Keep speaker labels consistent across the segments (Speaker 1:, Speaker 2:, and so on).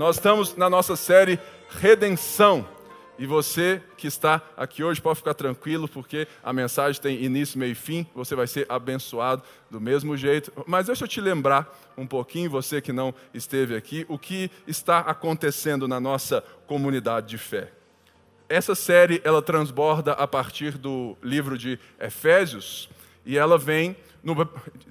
Speaker 1: Nós estamos na nossa série Redenção. E você que está aqui hoje pode ficar tranquilo, porque a mensagem tem início, meio e fim. Você vai ser abençoado do mesmo jeito. Mas deixa eu te lembrar um pouquinho, você que não esteve aqui, o que está acontecendo na nossa comunidade de fé. Essa série ela transborda a partir do livro de Efésios e ela vem, numa,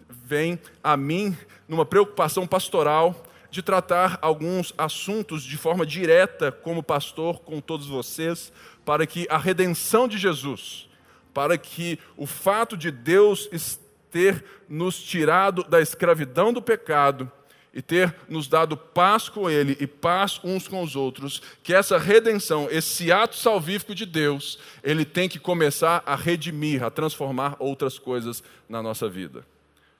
Speaker 1: vem a mim numa preocupação pastoral de tratar alguns assuntos de forma direta como pastor com todos vocês, para que a redenção de Jesus, para que o fato de Deus ter nos tirado da escravidão do pecado e ter nos dado paz com Ele e paz uns com os outros, que essa redenção, esse ato salvífico de Deus, ele tem que começar a redimir, a transformar outras coisas na nossa vida.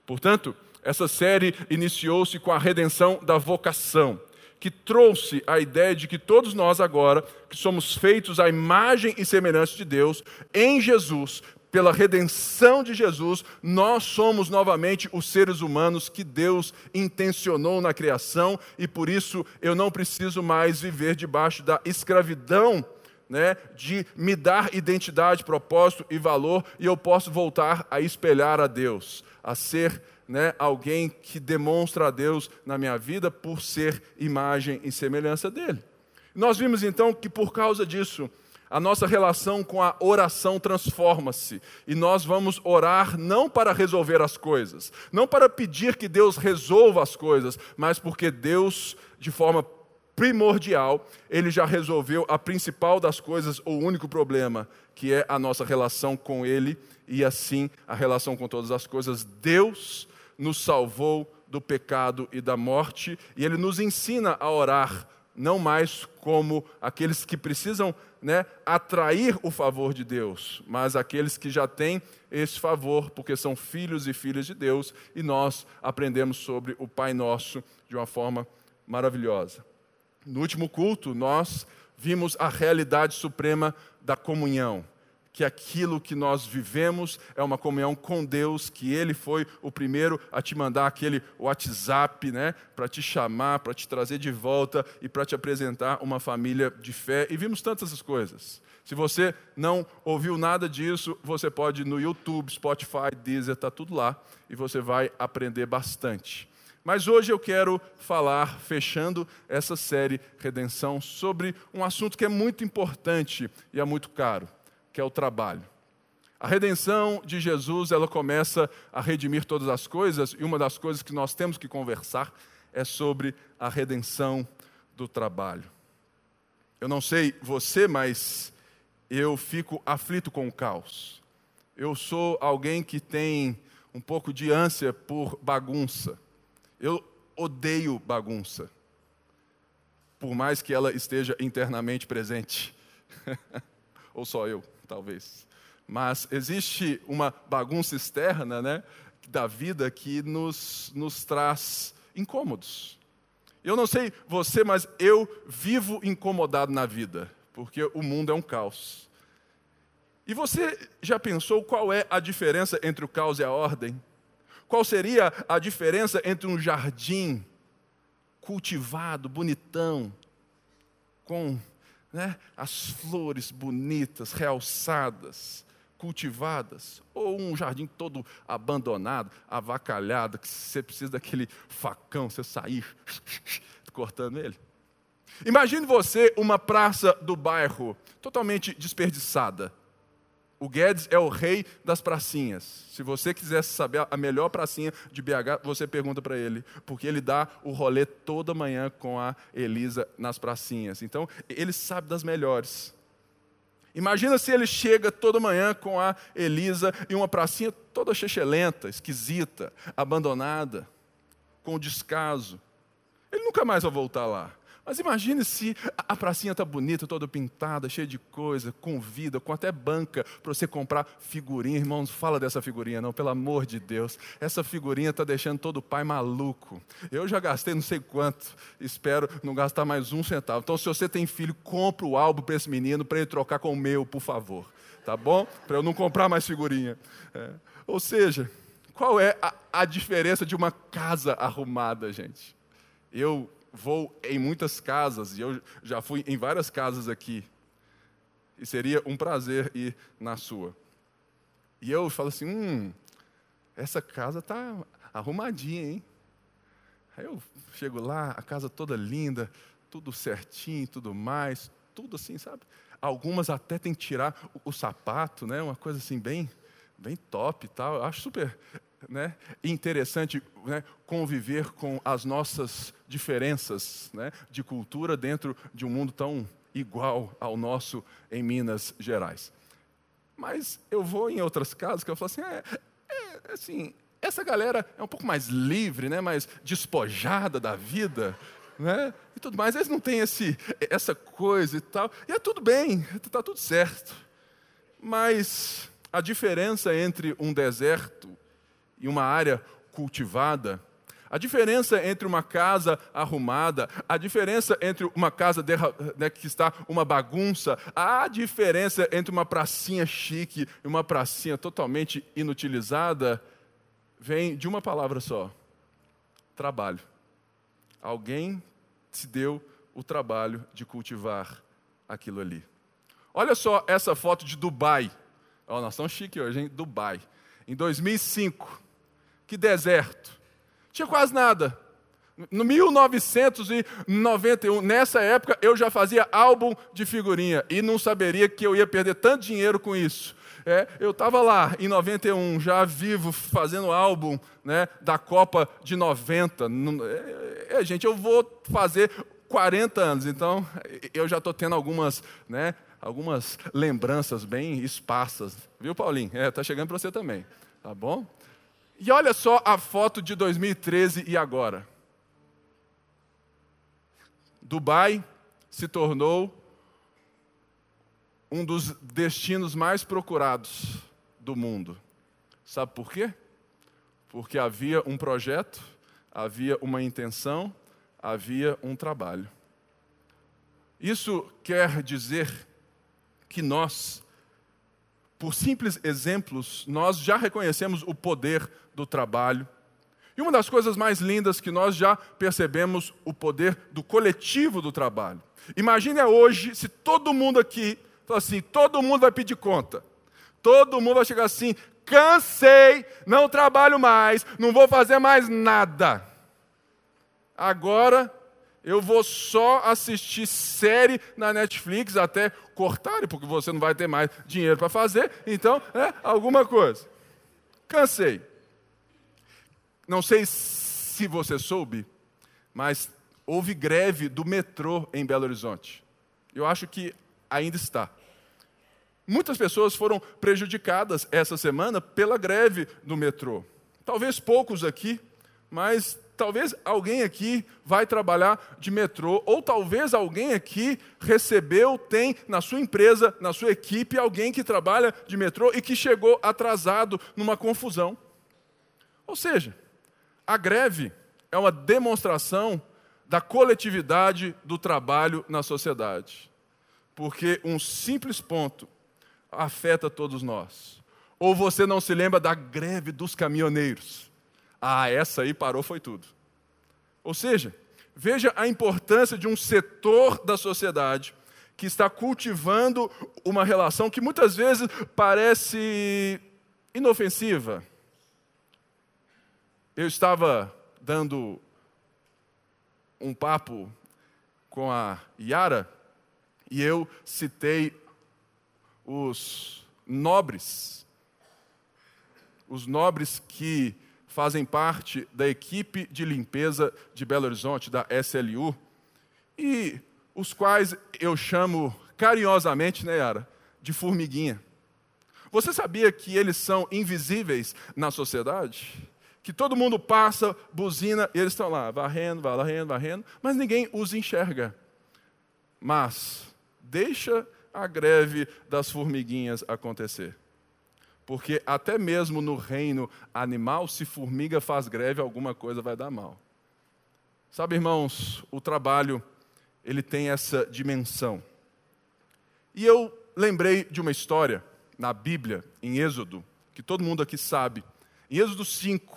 Speaker 1: Portanto, essa série iniciou-se com a redenção da vocação, que trouxe a ideia de que todos nós agora, que somos feitos à imagem e semelhança de Deus, em Jesus, pela redenção de Jesus, nós somos novamente os seres humanos que Deus intencionou na criação e por isso eu não preciso mais viver debaixo da escravidão. Né, de me dar identidade, propósito e valor, e eu posso voltar a espelhar a Deus, a ser né, alguém que demonstra a Deus na minha vida por ser imagem e semelhança dele. Nós vimos então que por causa disso, a nossa relação com a oração transforma-se e nós vamos orar não para resolver as coisas, não para pedir que Deus resolva as coisas, mas porque Deus, de forma primordial, ele já resolveu a principal das coisas, o único problema, que é a nossa relação com ele e assim a relação com todas as coisas. Deus nos salvou do pecado e da morte e ele nos ensina a orar não mais como aqueles que precisam né, atrair o favor de Deus, mas aqueles que já têm esse favor, porque são filhos e filhas de Deus, e nós aprendemos sobre o Pai Nosso de uma forma maravilhosa. No último culto, nós vimos a realidade suprema da comunhão que aquilo que nós vivemos é uma comunhão com Deus, que Ele foi o primeiro a te mandar aquele WhatsApp, né, para te chamar, para te trazer de volta e para te apresentar uma família de fé. E vimos tantas coisas. Se você não ouviu nada disso, você pode ir no YouTube, Spotify, Deezer, está tudo lá, e você vai aprender bastante. Mas hoje eu quero falar, fechando essa série Redenção, sobre um assunto que é muito importante e é muito caro que é o trabalho. A redenção de Jesus, ela começa a redimir todas as coisas, e uma das coisas que nós temos que conversar é sobre a redenção do trabalho. Eu não sei você, mas eu fico aflito com o caos. Eu sou alguém que tem um pouco de ânsia por bagunça. Eu odeio bagunça, por mais que ela esteja internamente presente. Ou só eu? Talvez. Mas existe uma bagunça externa né, da vida que nos, nos traz incômodos. Eu não sei você, mas eu vivo incomodado na vida, porque o mundo é um caos. E você já pensou qual é a diferença entre o caos e a ordem? Qual seria a diferença entre um jardim cultivado, bonitão, com né, as flores bonitas, realçadas, cultivadas, ou um jardim todo abandonado, avacalhado, que você precisa daquele facão, você sair cortando ele. Imagine você uma praça do bairro totalmente desperdiçada, o Guedes é o rei das pracinhas. Se você quisesse saber a melhor pracinha de BH, você pergunta para ele, porque ele dá o rolê toda manhã com a Elisa nas pracinhas. Então, ele sabe das melhores. Imagina se ele chega toda manhã com a Elisa em uma pracinha toda chechelenta, esquisita, abandonada, com descaso. Ele nunca mais vai voltar lá. Mas imagine se a pracinha está bonita, toda pintada, cheia de coisa, com vida, com até banca para você comprar figurinha. Irmãos, fala dessa figurinha não, pelo amor de Deus. Essa figurinha está deixando todo pai maluco. Eu já gastei não sei quanto, espero não gastar mais um centavo. Então, se você tem filho, compra o álbum para esse menino para ele trocar com o meu, por favor. Tá bom? Para eu não comprar mais figurinha. É. Ou seja, qual é a, a diferença de uma casa arrumada, gente? Eu vou em muitas casas, e eu já fui em várias casas aqui, e seria um prazer ir na sua. E eu falo assim: hum, essa casa está arrumadinha, hein? Aí eu chego lá, a casa toda linda, tudo certinho, tudo mais, tudo assim, sabe? Algumas até tem que tirar o, o sapato, né? Uma coisa assim bem, bem top e tal. Eu acho super né, interessante né, conviver com as nossas diferenças né, de cultura dentro de um mundo tão igual ao nosso em Minas Gerais. Mas eu vou em outras casas que eu falo assim, é, é, assim, essa galera é um pouco mais livre, né, mais despojada da vida, né, e tudo mais. Eles não têm esse, essa coisa e tal. E é tudo bem, está tudo certo. Mas a diferença entre um deserto e uma área cultivada, a diferença entre uma casa arrumada, a diferença entre uma casa né, que está uma bagunça, a diferença entre uma pracinha chique e uma pracinha totalmente inutilizada, vem de uma palavra só: trabalho. Alguém se deu o trabalho de cultivar aquilo ali. Olha só essa foto de Dubai. Oh, nós estamos chique hoje, hein? Dubai. Em 2005. Que deserto. Tinha quase nada. No 1991, nessa época, eu já fazia álbum de figurinha e não saberia que eu ia perder tanto dinheiro com isso. É, eu estava lá em 91, já vivo, fazendo álbum né, da Copa de 90. É, é, gente, eu vou fazer 40 anos, então eu já estou tendo algumas, né, algumas lembranças bem esparsas. Viu, Paulinho? É, tá chegando para você também. Tá bom? E olha só a foto de 2013 e agora. Dubai se tornou um dos destinos mais procurados do mundo. Sabe por quê? Porque havia um projeto, havia uma intenção, havia um trabalho. Isso quer dizer que nós, por simples exemplos, nós já reconhecemos o poder do trabalho. E uma das coisas mais lindas que nós já percebemos o poder do coletivo do trabalho. Imagine hoje se todo mundo aqui assim, todo mundo vai pedir conta. Todo mundo vai chegar assim: cansei, não trabalho mais, não vou fazer mais nada. Agora eu vou só assistir série na Netflix até cortarem, porque você não vai ter mais dinheiro para fazer. Então, é alguma coisa. Cansei. Não sei se você soube, mas houve greve do metrô em Belo Horizonte. Eu acho que ainda está. Muitas pessoas foram prejudicadas essa semana pela greve do metrô. Talvez poucos aqui, mas talvez alguém aqui vai trabalhar de metrô, ou talvez alguém aqui recebeu, tem na sua empresa, na sua equipe, alguém que trabalha de metrô e que chegou atrasado numa confusão. Ou seja, a greve é uma demonstração da coletividade do trabalho na sociedade. Porque um simples ponto afeta todos nós. Ou você não se lembra da greve dos caminhoneiros? Ah, essa aí parou, foi tudo. Ou seja, veja a importância de um setor da sociedade que está cultivando uma relação que muitas vezes parece inofensiva. Eu estava dando um papo com a Yara e eu citei os nobres, os nobres que fazem parte da equipe de limpeza de Belo Horizonte, da SLU, e os quais eu chamo carinhosamente, né, Yara, de formiguinha. Você sabia que eles são invisíveis na sociedade? Que todo mundo passa, buzina, e eles estão lá, varrendo, varrendo, varrendo, mas ninguém os enxerga. Mas, deixa a greve das formiguinhas acontecer. Porque até mesmo no reino animal, se formiga faz greve, alguma coisa vai dar mal. Sabe, irmãos, o trabalho, ele tem essa dimensão. E eu lembrei de uma história na Bíblia, em Êxodo, que todo mundo aqui sabe. Em Êxodo 5,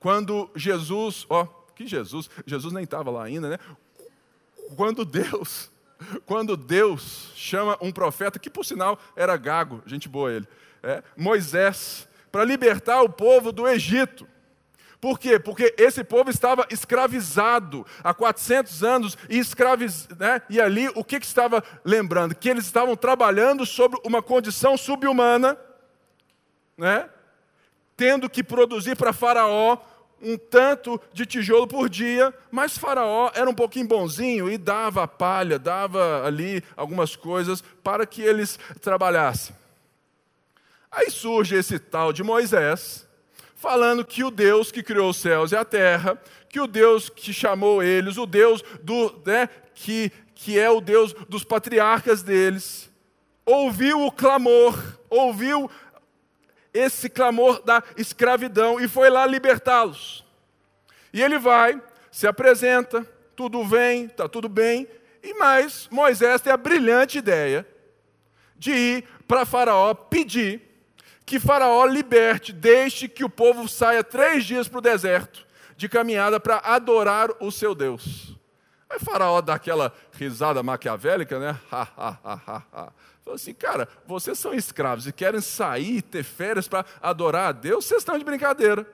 Speaker 1: quando Jesus, ó, que Jesus, Jesus nem estava lá ainda, né? Quando Deus, quando Deus chama um profeta, que por sinal era gago, gente boa ele, é, Moisés, para libertar o povo do Egito. Por quê? Porque esse povo estava escravizado há 400 anos e escraviz... Né? E ali o que, que estava lembrando? Que eles estavam trabalhando sobre uma condição subhumana, né? tendo que produzir para Faraó um tanto de tijolo por dia, mas Faraó era um pouquinho bonzinho e dava palha, dava ali algumas coisas para que eles trabalhassem. Aí surge esse tal de Moisés, falando que o Deus que criou os céus e a terra, que o Deus que chamou eles, o Deus do, né, que, que é o Deus dos patriarcas deles, ouviu o clamor, ouviu esse clamor da escravidão e foi lá libertá-los. E ele vai, se apresenta, tudo vem, está tudo bem, e mais Moisés tem a brilhante ideia de ir para Faraó pedir que Faraó liberte, deixe que o povo saia três dias para o deserto de caminhada para adorar o seu Deus. Aí Faraó dá aquela risada maquiavélica, né? Ha, ha, ha, ha, ha. Falou assim, cara, vocês são escravos e querem sair, ter férias para adorar a Deus, vocês estão de brincadeira.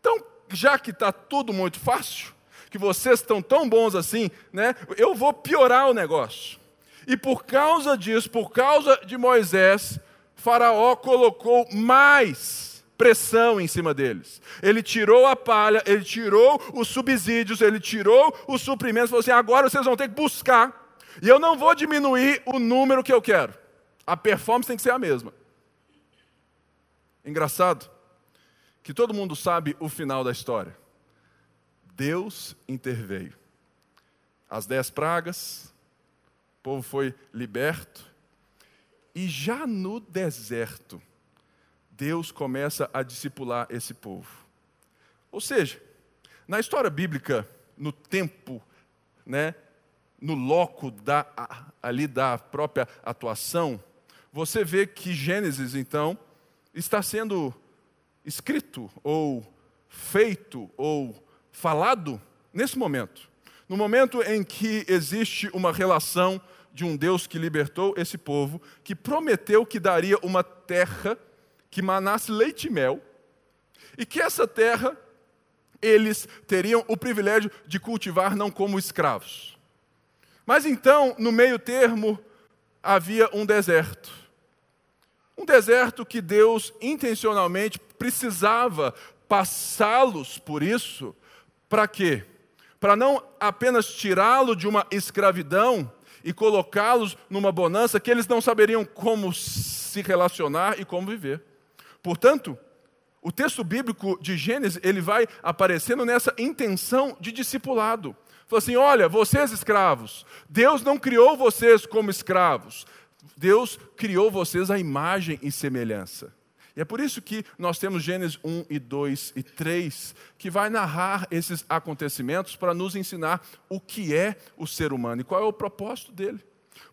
Speaker 1: Então, já que está tudo muito fácil, que vocês estão tão bons assim, né? Eu vou piorar o negócio. E por causa disso, por causa de Moisés, Faraó colocou mais pressão em cima deles. Ele tirou a palha, ele tirou os subsídios, ele tirou os suprimentos, falou assim: agora vocês vão ter que buscar. E eu não vou diminuir o número que eu quero. A performance tem que ser a mesma. Engraçado que todo mundo sabe o final da história. Deus interveio. As dez pragas, o povo foi liberto, e já no deserto, Deus começa a discipular esse povo. Ou seja, na história bíblica, no tempo, né, no loco da, ali da própria atuação, você vê que Gênesis, então, está sendo escrito, ou feito, ou falado nesse momento. No momento em que existe uma relação de um Deus que libertou esse povo, que prometeu que daria uma terra que manasse leite e mel, e que essa terra eles teriam o privilégio de cultivar não como escravos. Mas então, no meio termo, havia um deserto. Um deserto que Deus intencionalmente precisava passá-los por isso, para quê? Para não apenas tirá-lo de uma escravidão, e colocá-los numa bonança que eles não saberiam como se relacionar e como viver. Portanto, o texto bíblico de Gênesis, ele vai aparecendo nessa intenção de discipulado. Fala assim: olha, vocês escravos, Deus não criou vocês como escravos, Deus criou vocês à imagem e semelhança. E é por isso que nós temos Gênesis 1 e 2 e 3, que vai narrar esses acontecimentos para nos ensinar o que é o ser humano e qual é o propósito dele.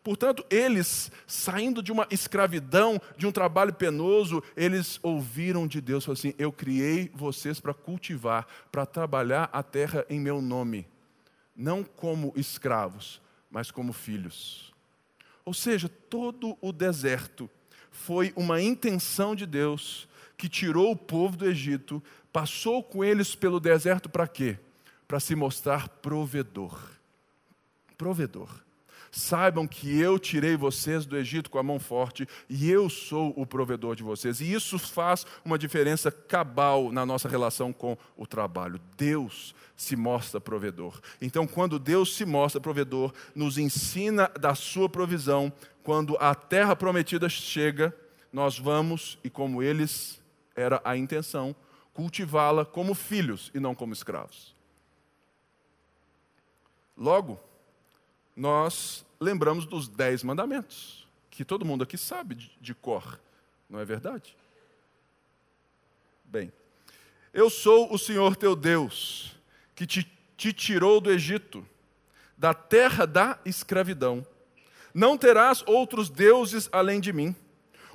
Speaker 1: Portanto, eles, saindo de uma escravidão, de um trabalho penoso, eles ouviram de Deus, falaram assim: Eu criei vocês para cultivar, para trabalhar a terra em meu nome, não como escravos, mas como filhos. Ou seja, todo o deserto foi uma intenção de Deus que tirou o povo do Egito, passou com eles pelo deserto para quê? Para se mostrar provedor. Provedor. Saibam que eu tirei vocês do Egito com a mão forte e eu sou o provedor de vocês. E isso faz uma diferença cabal na nossa relação com o trabalho. Deus se mostra provedor. Então, quando Deus se mostra provedor, nos ensina da sua provisão, quando a terra prometida chega, nós vamos, e como eles era a intenção, cultivá-la como filhos e não como escravos. Logo, nós lembramos dos dez mandamentos, que todo mundo aqui sabe de, de cor, não é verdade? Bem, eu sou o Senhor teu Deus, que te, te tirou do Egito, da terra da escravidão. Não terás outros deuses além de mim.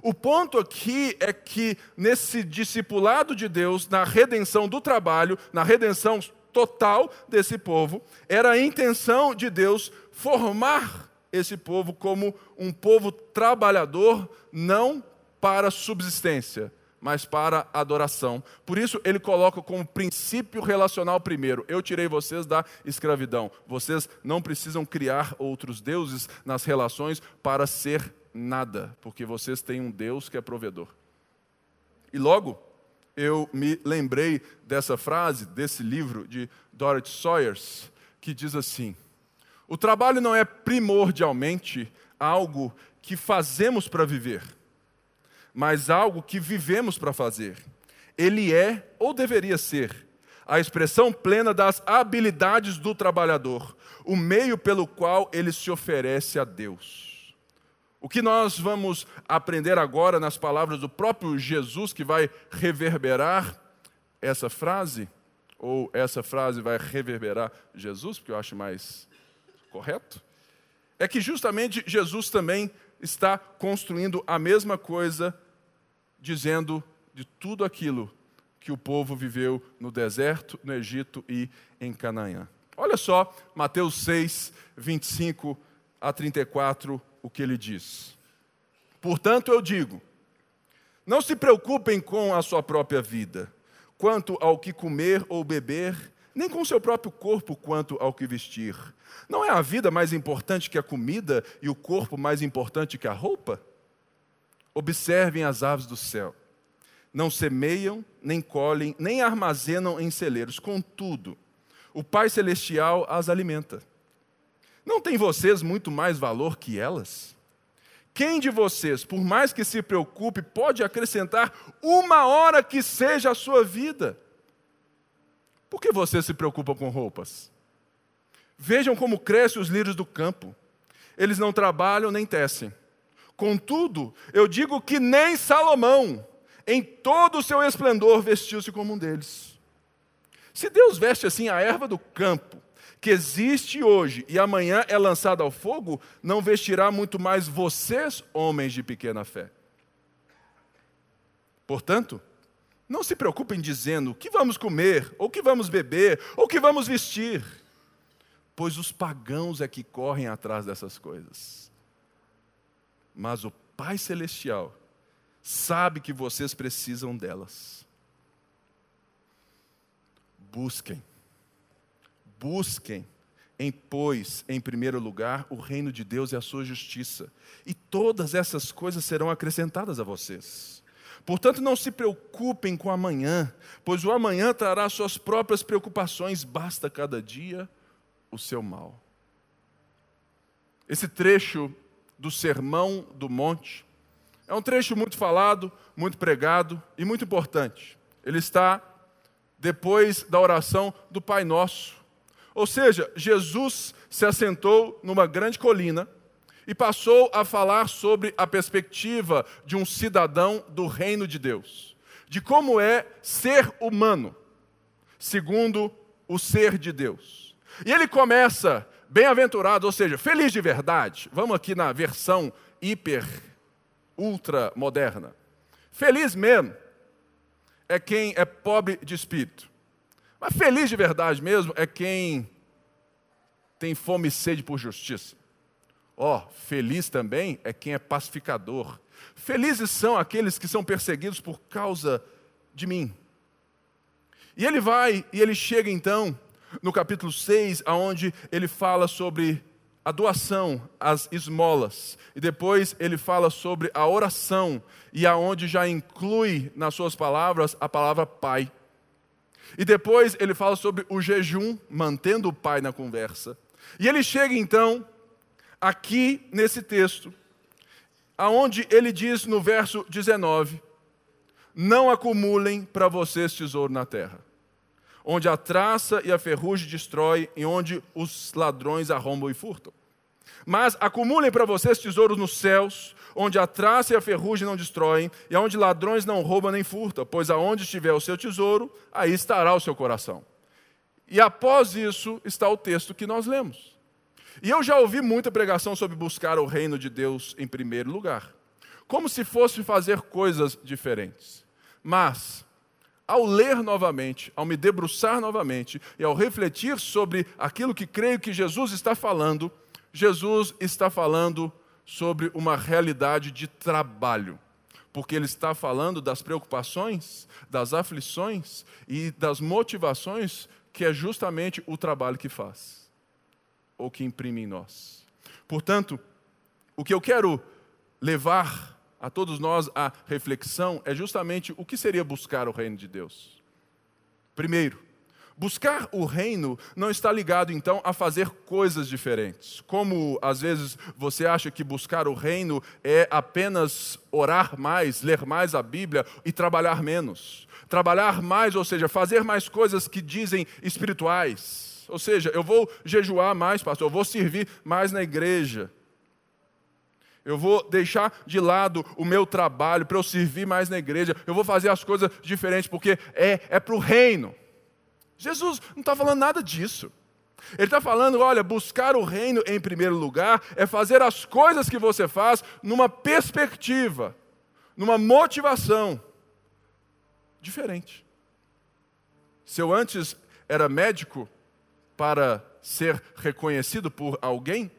Speaker 1: O ponto aqui é que nesse discipulado de Deus, na redenção do trabalho, na redenção total desse povo, era a intenção de Deus formar esse povo como um povo trabalhador, não para subsistência, mas para adoração. Por isso, ele coloca como princípio relacional primeiro: eu tirei vocês da escravidão. Vocês não precisam criar outros deuses nas relações para ser nada, porque vocês têm um Deus que é provedor. E logo, eu me lembrei dessa frase, desse livro de Dorothy Sawyers, que diz assim: O trabalho não é primordialmente algo que fazemos para viver, mas algo que vivemos para fazer. Ele é, ou deveria ser, a expressão plena das habilidades do trabalhador, o meio pelo qual ele se oferece a Deus. O que nós vamos aprender agora nas palavras do próprio Jesus, que vai reverberar essa frase, ou essa frase vai reverberar Jesus, porque eu acho mais correto, é que justamente Jesus também está construindo a mesma coisa, dizendo de tudo aquilo que o povo viveu no deserto, no Egito e em Canaã. Olha só, Mateus 6, 25 a 34 o que ele diz. Portanto, eu digo: não se preocupem com a sua própria vida, quanto ao que comer ou beber, nem com o seu próprio corpo quanto ao que vestir. Não é a vida mais importante que a comida e o corpo mais importante que a roupa? Observem as aves do céu. Não semeiam, nem colhem, nem armazenam em celeiros. Contudo, o Pai Celestial as alimenta. Não tem vocês muito mais valor que elas? Quem de vocês, por mais que se preocupe, pode acrescentar uma hora que seja a sua vida? Por que vocês se preocupam com roupas? Vejam como crescem os lírios do campo. Eles não trabalham nem tecem. Contudo, eu digo que nem Salomão, em todo o seu esplendor, vestiu-se como um deles. Se Deus veste assim a erva do campo, que existe hoje e amanhã é lançada ao fogo, não vestirá muito mais vocês, homens de pequena fé. Portanto, não se preocupem dizendo o que vamos comer, ou o que vamos beber, ou o que vamos vestir, pois os pagãos é que correm atrás dessas coisas. Mas o Pai Celestial sabe que vocês precisam delas. Busquem Busquem, em pois, em primeiro lugar, o reino de Deus e a sua justiça, e todas essas coisas serão acrescentadas a vocês. Portanto, não se preocupem com amanhã, pois o amanhã trará suas próprias preocupações, basta cada dia o seu mal. Esse trecho do Sermão do Monte é um trecho muito falado, muito pregado e muito importante. Ele está depois da oração do Pai Nosso. Ou seja, Jesus se assentou numa grande colina e passou a falar sobre a perspectiva de um cidadão do reino de Deus, de como é ser humano, segundo o ser de Deus. E ele começa bem-aventurado, ou seja, feliz de verdade. Vamos aqui na versão hiper, ultra moderna. Feliz mesmo é quem é pobre de espírito. Mas feliz de verdade mesmo é quem tem fome e sede por justiça. Ó, oh, feliz também é quem é pacificador. Felizes são aqueles que são perseguidos por causa de mim. E ele vai e ele chega então no capítulo 6, aonde ele fala sobre a doação, as esmolas, e depois ele fala sobre a oração, e aonde já inclui nas suas palavras a palavra pai. E depois ele fala sobre o jejum, mantendo o pai na conversa. E ele chega então aqui nesse texto, aonde ele diz no verso 19: Não acumulem para vocês tesouro na terra, onde a traça e a ferrugem destrói e onde os ladrões arrombam e furtam. Mas acumulem para vocês tesouros nos céus, onde a traça e a ferrugem não destroem, e onde ladrões não roubam nem furtam, pois aonde estiver o seu tesouro, aí estará o seu coração. E após isso está o texto que nós lemos. E eu já ouvi muita pregação sobre buscar o reino de Deus em primeiro lugar, como se fosse fazer coisas diferentes. Mas ao ler novamente, ao me debruçar novamente e ao refletir sobre aquilo que creio que Jesus está falando, Jesus está falando sobre uma realidade de trabalho. Porque ele está falando das preocupações, das aflições e das motivações que é justamente o trabalho que faz, ou que imprime em nós. Portanto, o que eu quero levar a todos nós a reflexão é justamente o que seria buscar o reino de Deus. Primeiro, buscar o reino não está ligado então a fazer coisas diferentes. Como às vezes você acha que buscar o reino é apenas orar mais, ler mais a Bíblia e trabalhar menos. Trabalhar mais, ou seja, fazer mais coisas que dizem espirituais. Ou seja, eu vou jejuar mais, pastor, eu vou servir mais na igreja. Eu vou deixar de lado o meu trabalho para eu servir mais na igreja. Eu vou fazer as coisas diferentes porque é, é para o reino. Jesus não está falando nada disso. Ele está falando: olha, buscar o reino em primeiro lugar é fazer as coisas que você faz numa perspectiva, numa motivação diferente. Se eu antes era médico para ser reconhecido por alguém,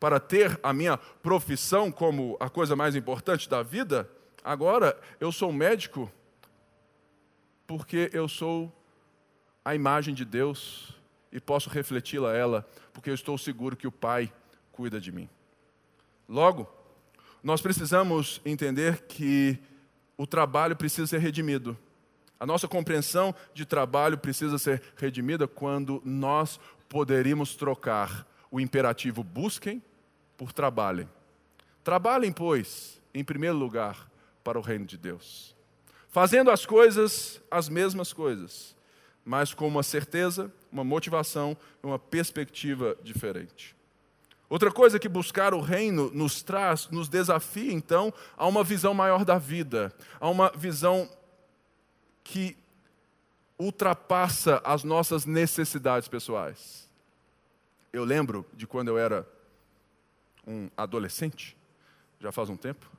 Speaker 1: para ter a minha profissão como a coisa mais importante da vida, agora eu sou médico porque eu sou a imagem de Deus e posso refleti-la a ela, porque eu estou seguro que o Pai cuida de mim. Logo, nós precisamos entender que o trabalho precisa ser redimido. A nossa compreensão de trabalho precisa ser redimida quando nós poderíamos trocar o imperativo busquem por trabalhem. Trabalhem, pois, em primeiro lugar, para o reino de Deus. Fazendo as coisas, as mesmas coisas, mas com uma certeza, uma motivação, uma perspectiva diferente. Outra coisa que buscar o reino nos traz, nos desafia então a uma visão maior da vida, a uma visão que ultrapassa as nossas necessidades pessoais. Eu lembro de quando eu era um adolescente, já faz um tempo,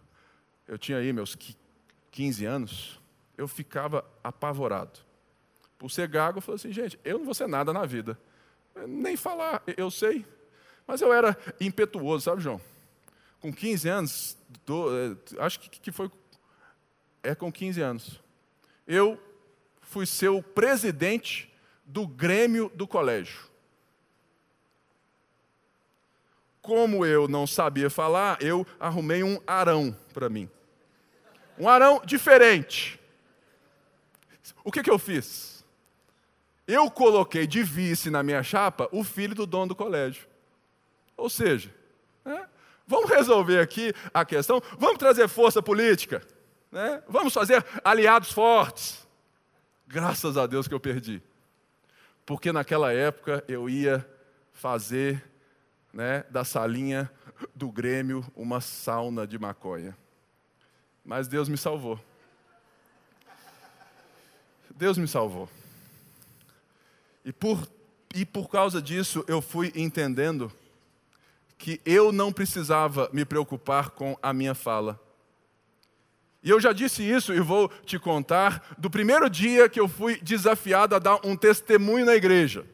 Speaker 1: eu tinha aí meus 15 anos, eu ficava apavorado. Por ser gago, falei assim, gente, eu não vou ser nada na vida. Nem falar, eu sei. Mas eu era impetuoso, sabe, João? Com 15 anos, do, é, acho que foi. É com 15 anos. Eu fui ser o presidente do Grêmio do colégio. Como eu não sabia falar, eu arrumei um arão para mim. Um arão diferente. O que, que eu fiz? Eu coloquei de vice na minha chapa o filho do dono do colégio. Ou seja, né, vamos resolver aqui a questão, vamos trazer força política, né, vamos fazer aliados fortes. Graças a Deus que eu perdi. Porque naquela época eu ia fazer né, da salinha do Grêmio uma sauna de maconha. Mas Deus me salvou. Deus me salvou. E por, e por causa disso eu fui entendendo que eu não precisava me preocupar com a minha fala. E eu já disse isso e vou te contar do primeiro dia que eu fui desafiado a dar um testemunho na igreja.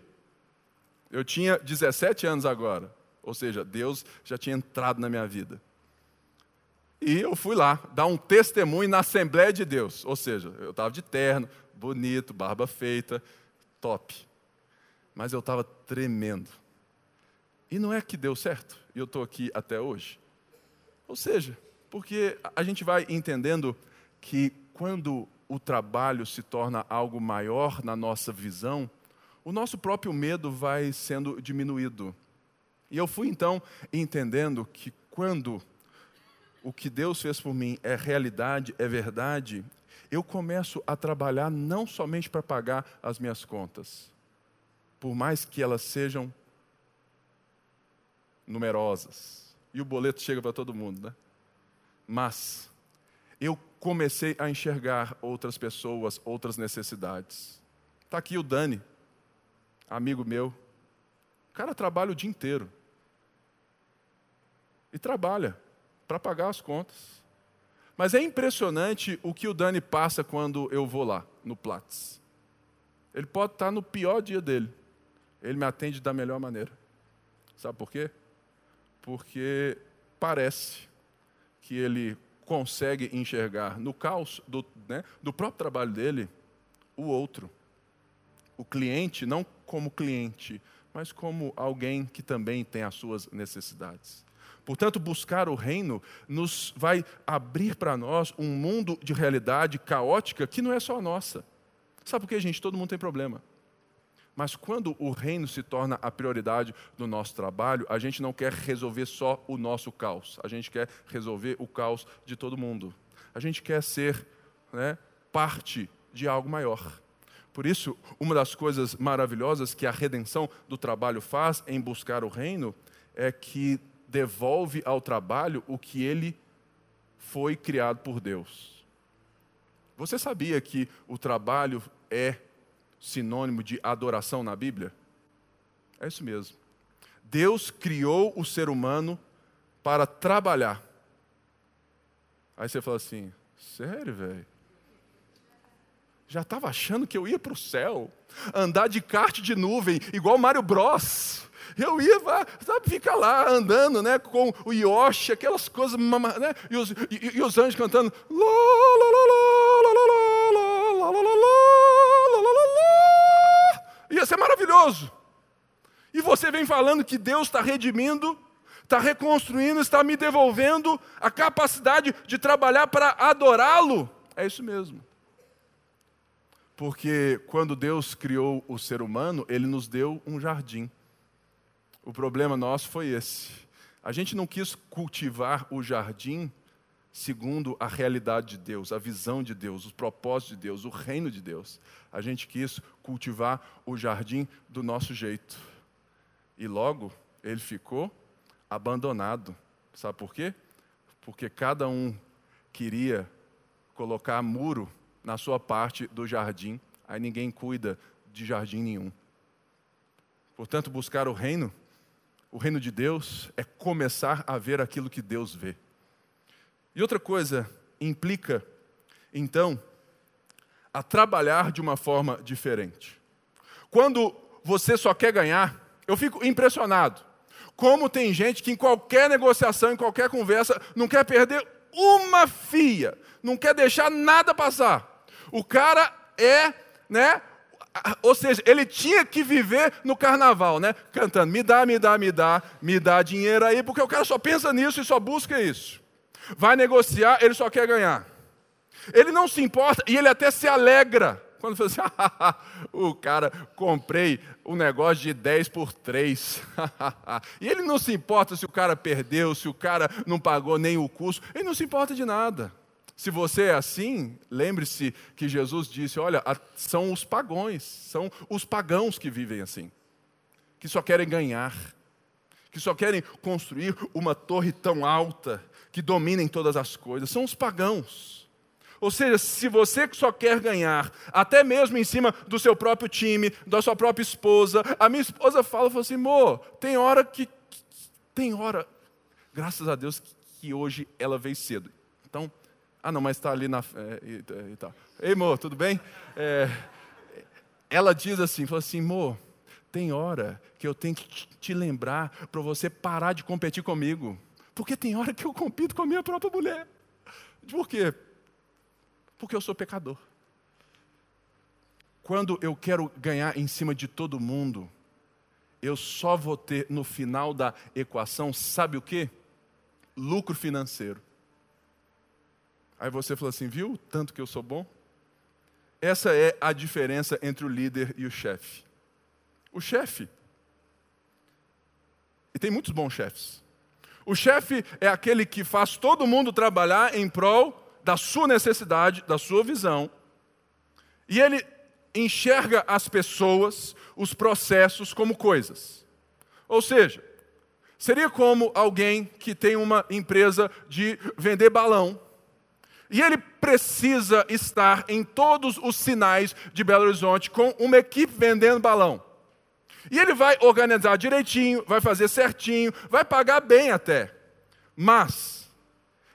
Speaker 1: Eu tinha 17 anos agora. Ou seja, Deus já tinha entrado na minha vida. E eu fui lá dar um testemunho na Assembleia de Deus. Ou seja, eu estava de terno, bonito, barba feita, top. Mas eu estava tremendo. E não é que deu certo, e eu estou aqui até hoje. Ou seja, porque a gente vai entendendo que quando o trabalho se torna algo maior na nossa visão, o nosso próprio medo vai sendo diminuído. E eu fui então entendendo que quando o que Deus fez por mim é realidade, é verdade, eu começo a trabalhar não somente para pagar as minhas contas, por mais que elas sejam numerosas. E o boleto chega para todo mundo, né? Mas eu comecei a enxergar outras pessoas, outras necessidades. Está aqui o Dani, amigo meu, o cara trabalha o dia inteiro. E trabalha para pagar as contas. Mas é impressionante o que o Dani passa quando eu vou lá, no Platts. Ele pode estar no pior dia dele. Ele me atende da melhor maneira. Sabe por quê? Porque parece que ele consegue enxergar no caos do, né, do próprio trabalho dele o outro. O cliente, não como cliente, mas como alguém que também tem as suas necessidades. Portanto, buscar o reino nos vai abrir para nós um mundo de realidade caótica que não é só nossa. Sabe por quê, gente? Todo mundo tem problema. Mas quando o reino se torna a prioridade do nosso trabalho, a gente não quer resolver só o nosso caos, a gente quer resolver o caos de todo mundo. A gente quer ser né, parte de algo maior. Por isso, uma das coisas maravilhosas que a redenção do trabalho faz em buscar o reino é que devolve ao trabalho o que ele foi criado por Deus. Você sabia que o trabalho é sinônimo de adoração na Bíblia? É isso mesmo. Deus criou o ser humano para trabalhar. Aí você fala assim: sério, velho? Já estava achando que eu ia para o céu, andar de kart de nuvem, igual Mário Bros. Eu ia, sabe, ficar lá andando, né, com o Yoshi, aquelas coisas, né, e os, e, e os anjos cantando. Ia ser maravilhoso. E você vem falando que Deus está redimindo, está reconstruindo, está me devolvendo a capacidade de trabalhar para adorá-lo. É isso mesmo. Porque quando Deus criou o ser humano, ele nos deu um jardim. O problema nosso foi esse. A gente não quis cultivar o jardim segundo a realidade de Deus, a visão de Deus, os propósitos de Deus, o reino de Deus. A gente quis cultivar o jardim do nosso jeito. E logo ele ficou abandonado. Sabe por quê? Porque cada um queria colocar muro na sua parte do jardim, aí ninguém cuida de jardim nenhum. Portanto, buscar o reino o reino de Deus é começar a ver aquilo que Deus vê. E outra coisa, implica, então, a trabalhar de uma forma diferente. Quando você só quer ganhar, eu fico impressionado. Como tem gente que em qualquer negociação, em qualquer conversa, não quer perder uma fia, não quer deixar nada passar. O cara é, né, ou seja, ele tinha que viver no carnaval, né? Cantando, me dá, me dá, me dá, me dá dinheiro aí, porque o cara só pensa nisso e só busca isso. Vai negociar, ele só quer ganhar. Ele não se importa e ele até se alegra. Quando fala assim, o cara, comprei um negócio de 10 por 3. e ele não se importa se o cara perdeu, se o cara não pagou nem o custo, ele não se importa de nada. Se você é assim, lembre-se que Jesus disse: olha, são os pagões, são os pagãos que vivem assim, que só querem ganhar, que só querem construir uma torre tão alta que dominem todas as coisas. São os pagãos. Ou seja, se você só quer ganhar, até mesmo em cima do seu próprio time, da sua própria esposa, a minha esposa fala, fala assim, amor, tem hora que, que, tem hora, graças a Deus que hoje ela veio cedo. Então, ah, não, mas está ali na. É, e, tá. Ei, amor, tudo bem? É, ela diz assim: falou assim, amor, tem hora que eu tenho que te lembrar para você parar de competir comigo. Porque tem hora que eu compito com a minha própria mulher. Por quê? Porque eu sou pecador. Quando eu quero ganhar em cima de todo mundo, eu só vou ter no final da equação, sabe o quê? Lucro financeiro. Aí você falou assim, viu? Tanto que eu sou bom. Essa é a diferença entre o líder e o chefe. O chefe, e tem muitos bons chefes. O chefe é aquele que faz todo mundo trabalhar em prol da sua necessidade, da sua visão, e ele enxerga as pessoas, os processos como coisas. Ou seja, seria como alguém que tem uma empresa de vender balão e ele precisa estar em todos os sinais de Belo Horizonte com uma equipe vendendo balão. E ele vai organizar direitinho, vai fazer certinho, vai pagar bem até. Mas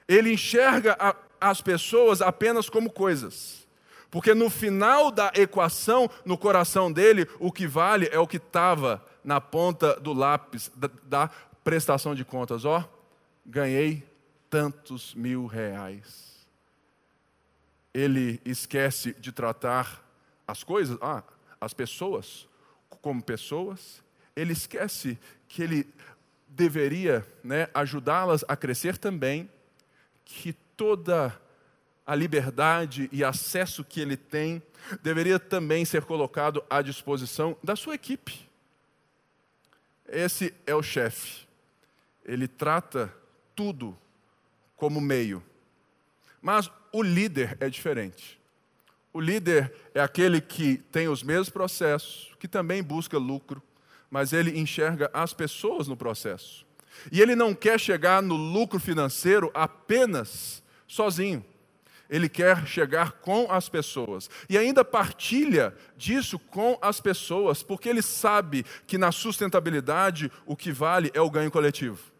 Speaker 1: ele enxerga a as pessoas apenas como coisas. Porque no final da equação, no coração dele, o que vale é o que estava na ponta do lápis da, da prestação de contas. Ó, ganhei tantos mil reais. Ele esquece de tratar as coisas, ah, as pessoas, como pessoas. Ele esquece que ele deveria né, ajudá-las a crescer também, que toda a liberdade e acesso que ele tem deveria também ser colocado à disposição da sua equipe. Esse é o chefe. Ele trata tudo como meio. Mas o líder é diferente. O líder é aquele que tem os mesmos processos, que também busca lucro, mas ele enxerga as pessoas no processo. E ele não quer chegar no lucro financeiro apenas sozinho. Ele quer chegar com as pessoas. E ainda partilha disso com as pessoas, porque ele sabe que na sustentabilidade o que vale é o ganho coletivo.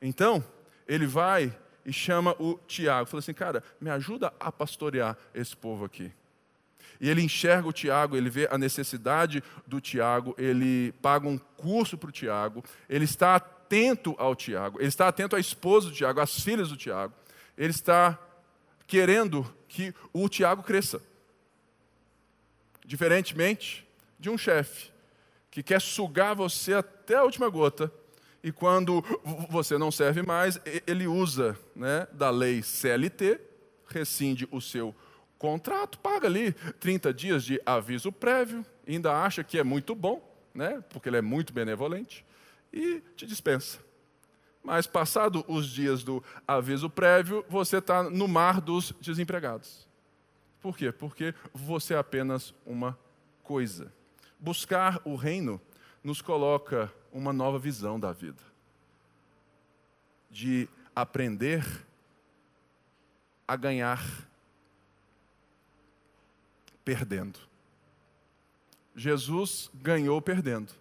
Speaker 1: Então, ele vai e chama o Tiago. Fala assim, cara, me ajuda a pastorear esse povo aqui. E ele enxerga o Tiago, ele vê a necessidade do Tiago, ele paga um curso para o Tiago, ele está atento ao Tiago, ele está atento à esposa do Tiago, às filhas do Tiago, ele está querendo que o Tiago cresça. Diferentemente de um chefe que quer sugar você até a última gota, e quando você não serve mais, ele usa né, da lei CLT, rescinde o seu contrato, paga ali 30 dias de aviso prévio, ainda acha que é muito bom, né, porque ele é muito benevolente, e te dispensa. Mas passado os dias do aviso prévio, você está no mar dos desempregados. Por quê? Porque você é apenas uma coisa. Buscar o reino nos coloca uma nova visão da vida. De aprender a ganhar perdendo. Jesus ganhou perdendo.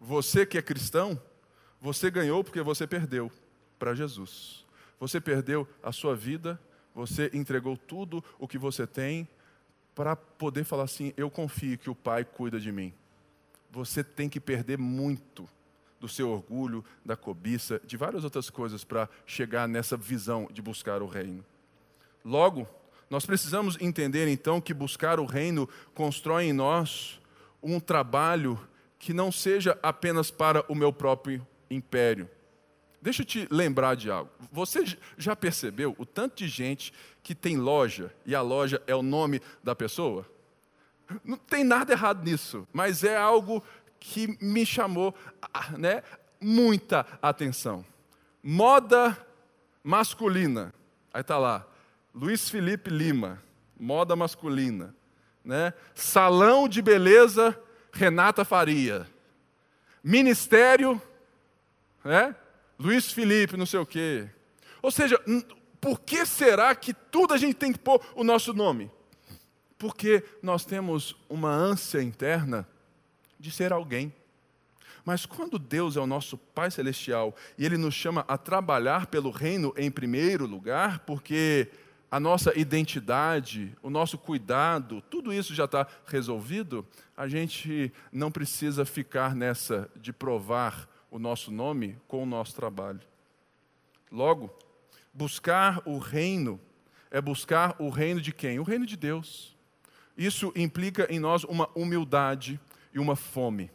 Speaker 1: Você que é cristão, você ganhou porque você perdeu para Jesus. Você perdeu a sua vida, você entregou tudo o que você tem para poder falar assim: eu confio que o Pai cuida de mim. Você tem que perder muito do seu orgulho, da cobiça, de várias outras coisas para chegar nessa visão de buscar o reino. Logo, nós precisamos entender então que buscar o reino constrói em nós um trabalho que não seja apenas para o meu próprio império. Deixa eu te lembrar de algo. Você já percebeu o tanto de gente que tem loja e a loja é o nome da pessoa? Não tem nada errado nisso, mas é algo que me chamou né, muita atenção. Moda masculina. Aí está lá, Luiz Felipe Lima, moda masculina. Né? Salão de beleza, Renata Faria. Ministério, né? Luiz Felipe, não sei o quê. Ou seja, por que será que tudo a gente tem que pôr o nosso nome? Porque nós temos uma ânsia interna de ser alguém. Mas quando Deus é o nosso Pai Celestial e Ele nos chama a trabalhar pelo reino em primeiro lugar, porque a nossa identidade, o nosso cuidado, tudo isso já está resolvido, a gente não precisa ficar nessa de provar o nosso nome com o nosso trabalho. Logo, buscar o reino é buscar o reino de quem? O reino de Deus. Isso implica em nós uma humildade e uma fome.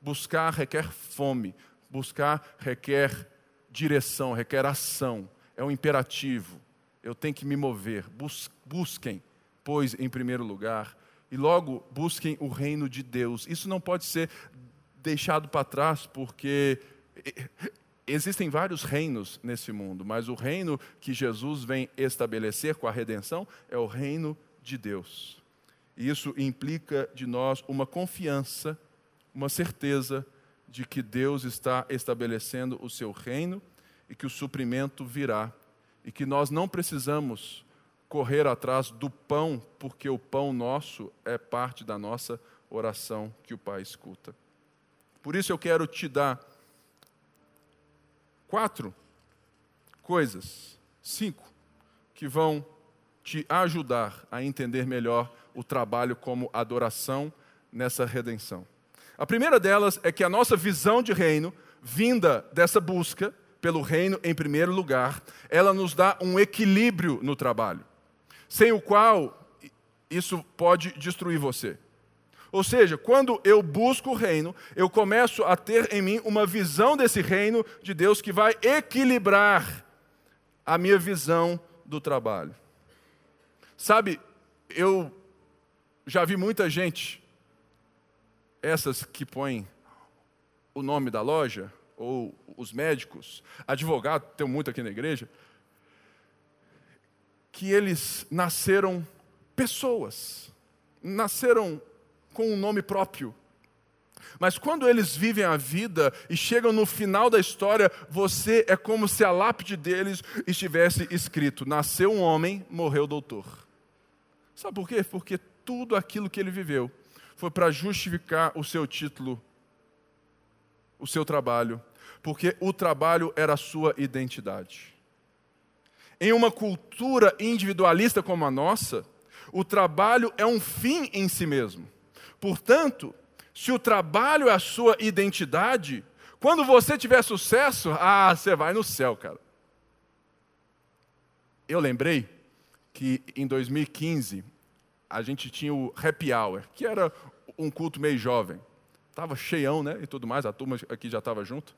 Speaker 1: Buscar requer fome, buscar requer direção, requer ação, é um imperativo eu tenho que me mover. Bus busquem, pois, em primeiro lugar, e logo busquem o reino de Deus. Isso não pode ser deixado para trás, porque existem vários reinos nesse mundo, mas o reino que Jesus vem estabelecer com a redenção é o reino de Deus. E isso implica de nós uma confiança, uma certeza de que Deus está estabelecendo o seu reino e que o suprimento virá e que nós não precisamos correr atrás do pão, porque o pão nosso é parte da nossa oração que o Pai escuta. Por isso eu quero te dar quatro coisas Cinco que vão te ajudar a entender melhor o trabalho como adoração nessa redenção. A primeira delas é que a nossa visão de reino, vinda dessa busca pelo reino em primeiro lugar, ela nos dá um equilíbrio no trabalho, sem o qual isso pode destruir você. Ou seja, quando eu busco o reino, eu começo a ter em mim uma visão desse reino de Deus que vai equilibrar a minha visão do trabalho. Sabe, eu já vi muita gente, essas que põem o nome da loja, ou os médicos, advogado, tem muito aqui na igreja, que eles nasceram pessoas, nasceram com um nome próprio. Mas quando eles vivem a vida e chegam no final da história, você é como se a lápide deles estivesse escrito: Nasceu um homem, morreu doutor. Sabe por quê? Porque tudo aquilo que ele viveu foi para justificar o seu título, o seu trabalho, porque o trabalho era a sua identidade. Em uma cultura individualista como a nossa, o trabalho é um fim em si mesmo. Portanto, se o trabalho é a sua identidade, quando você tiver sucesso, ah, você vai no céu, cara. Eu lembrei que em 2015 a gente tinha o Happy Hour, que era um culto meio jovem. Estava cheião, né? E tudo mais, a turma aqui já estava junto.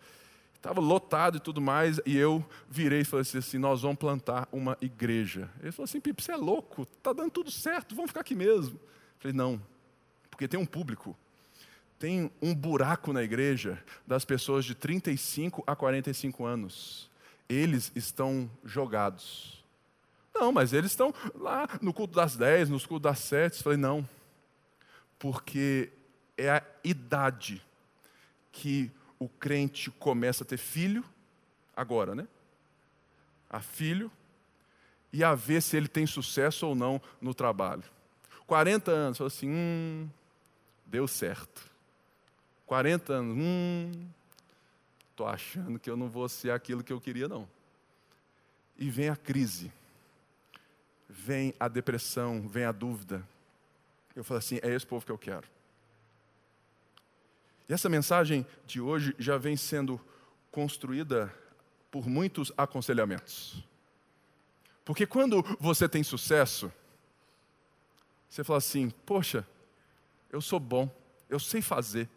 Speaker 1: Estava lotado e tudo mais, e eu virei e falei assim: nós vamos plantar uma igreja. Ele falou assim: Pipe, você é louco, está dando tudo certo, vamos ficar aqui mesmo. Eu falei: não, porque tem um público. Tem um buraco na igreja das pessoas de 35 a 45 anos. Eles estão jogados. Não, mas eles estão lá no culto das 10, nos cultos das 7. Eu falei: não, porque é a idade que o crente começa a ter filho, agora, né? A filho, e a ver se ele tem sucesso ou não no trabalho. 40 anos, falou assim, hum, deu certo. 40 anos, hum, estou achando que eu não vou ser aquilo que eu queria, não. E vem a crise, vem a depressão, vem a dúvida. Eu falo assim, é esse povo que eu quero. E essa mensagem de hoje já vem sendo construída por muitos aconselhamentos. Porque quando você tem sucesso, você fala assim: Poxa, eu sou bom, eu sei fazer.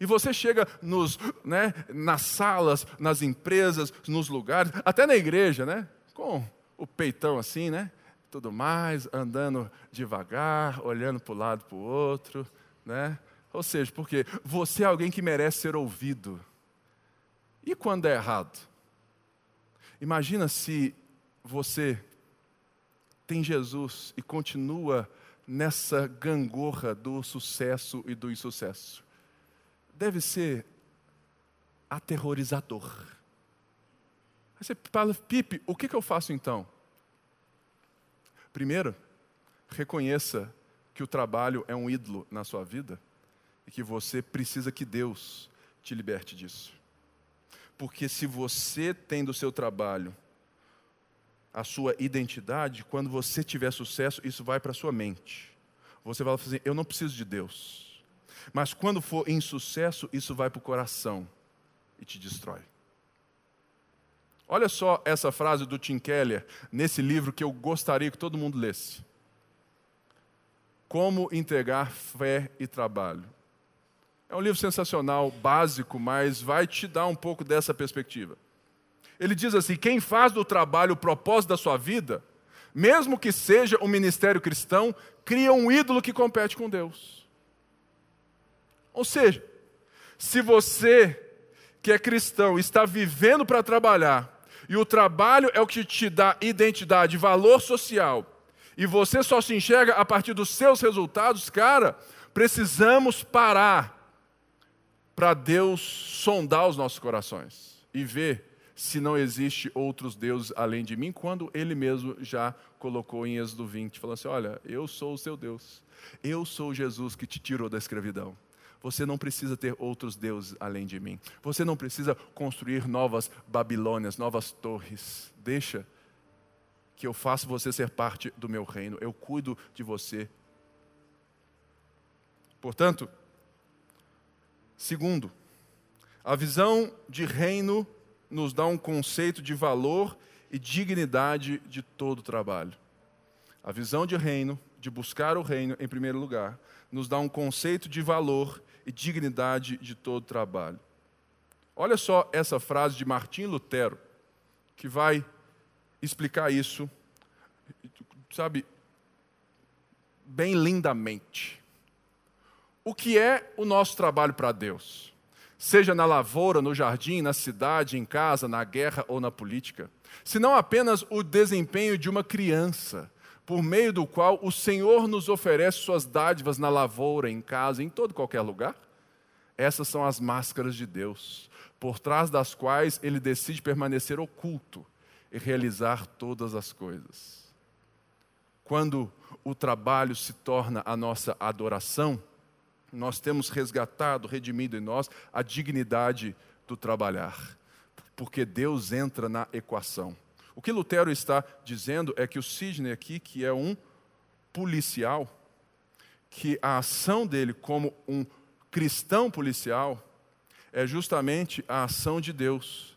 Speaker 1: E você chega nos, né, nas salas, nas empresas, nos lugares, até na igreja, né? Com o peitão assim, né? Tudo mais, andando devagar, olhando para o lado para o outro, né? Ou seja, porque você é alguém que merece ser ouvido. E quando é errado? Imagina se você tem Jesus e continua nessa gangorra do sucesso e do insucesso. Deve ser aterrorizador. Aí você fala, Pipe, o que, que eu faço então? Primeiro, reconheça que o trabalho é um ídolo na sua vida e que você precisa que Deus te liberte disso. Porque se você tem do seu trabalho a sua identidade, quando você tiver sucesso, isso vai para a sua mente. Você vai fazer, assim, eu não preciso de Deus. Mas quando for insucesso, isso vai para o coração e te destrói. Olha só essa frase do Tim Keller nesse livro que eu gostaria que todo mundo lesse. Como entregar fé e trabalho. É um livro sensacional, básico, mas vai te dar um pouco dessa perspectiva. Ele diz assim: quem faz do trabalho o propósito da sua vida, mesmo que seja um ministério cristão, cria um ídolo que compete com Deus. Ou seja, se você que é cristão está vivendo para trabalhar, e o trabalho é o que te dá identidade, valor social, e você só se enxerga a partir dos seus resultados, cara, precisamos parar para Deus sondar os nossos corações e ver se não existe outros deuses além de mim, quando Ele mesmo já colocou em Êxodo 20, falando assim: Olha, eu sou o seu Deus, eu sou Jesus que te tirou da escravidão. Você não precisa ter outros deuses além de mim. Você não precisa construir novas Babilônias, novas torres. Deixa que eu faço você ser parte do meu reino, eu cuido de você. Portanto, segundo, a visão de reino nos dá um conceito de valor e dignidade de todo o trabalho. A visão de reino, de buscar o reino em primeiro lugar, nos dá um conceito de valor e dignidade de todo trabalho. Olha só essa frase de Martim Lutero, que vai explicar isso, sabe, bem lindamente. O que é o nosso trabalho para Deus? Seja na lavoura, no jardim, na cidade, em casa, na guerra ou na política. Se não apenas o desempenho de uma criança, por meio do qual o Senhor nos oferece suas dádivas na lavoura, em casa, em todo qualquer lugar. Essas são as máscaras de Deus, por trás das quais ele decide permanecer oculto e realizar todas as coisas. Quando o trabalho se torna a nossa adoração, nós temos resgatado, redimido em nós a dignidade do trabalhar, porque Deus entra na equação. O que Lutero está dizendo é que o Sidney aqui, que é um policial, que a ação dele como um cristão policial é justamente a ação de Deus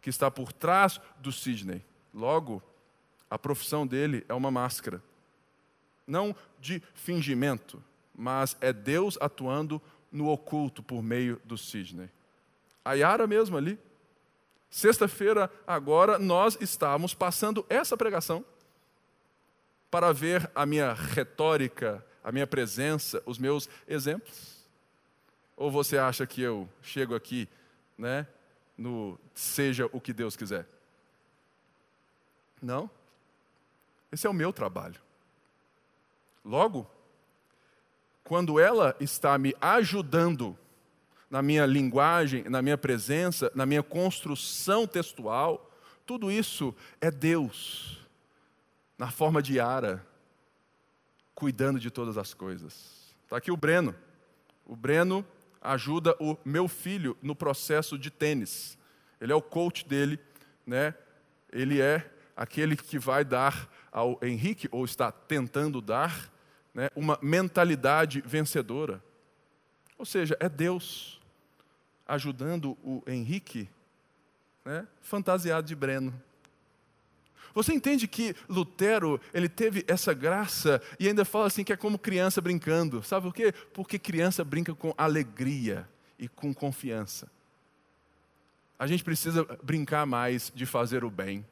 Speaker 1: que está por trás do Sidney. Logo, a profissão dele é uma máscara. Não de fingimento, mas é Deus atuando no oculto por meio do Sidney. A Yara mesmo ali. Sexta-feira, agora, nós estávamos passando essa pregação para ver a minha retórica, a minha presença, os meus exemplos. Ou você acha que eu chego aqui, né, no seja o que Deus quiser? Não. Esse é o meu trabalho. Logo, quando ela está me ajudando na minha linguagem, na minha presença, na minha construção textual, tudo isso é Deus, na forma de Ara, cuidando de todas as coisas. Está aqui o Breno. O Breno ajuda o meu filho no processo de tênis. Ele é o coach dele, né? Ele é aquele que vai dar ao Henrique, ou está tentando dar, né, uma mentalidade vencedora. Ou seja, é Deus ajudando o Henrique, né, fantasiado de Breno. Você entende que Lutero ele teve essa graça e ainda fala assim que é como criança brincando. Sabe por quê? Porque criança brinca com alegria e com confiança. A gente precisa brincar mais de fazer o bem.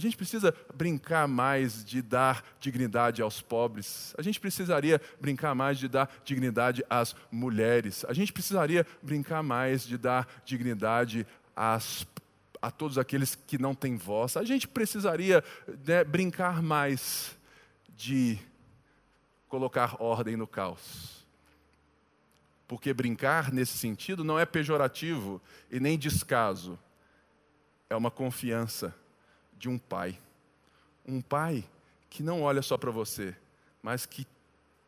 Speaker 1: A gente precisa brincar mais de dar dignidade aos pobres. A gente precisaria brincar mais de dar dignidade às mulheres. A gente precisaria brincar mais de dar dignidade às, a todos aqueles que não têm voz. A gente precisaria né, brincar mais de colocar ordem no caos. Porque brincar nesse sentido não é pejorativo e nem descaso, é uma confiança de um pai. Um pai que não olha só para você, mas que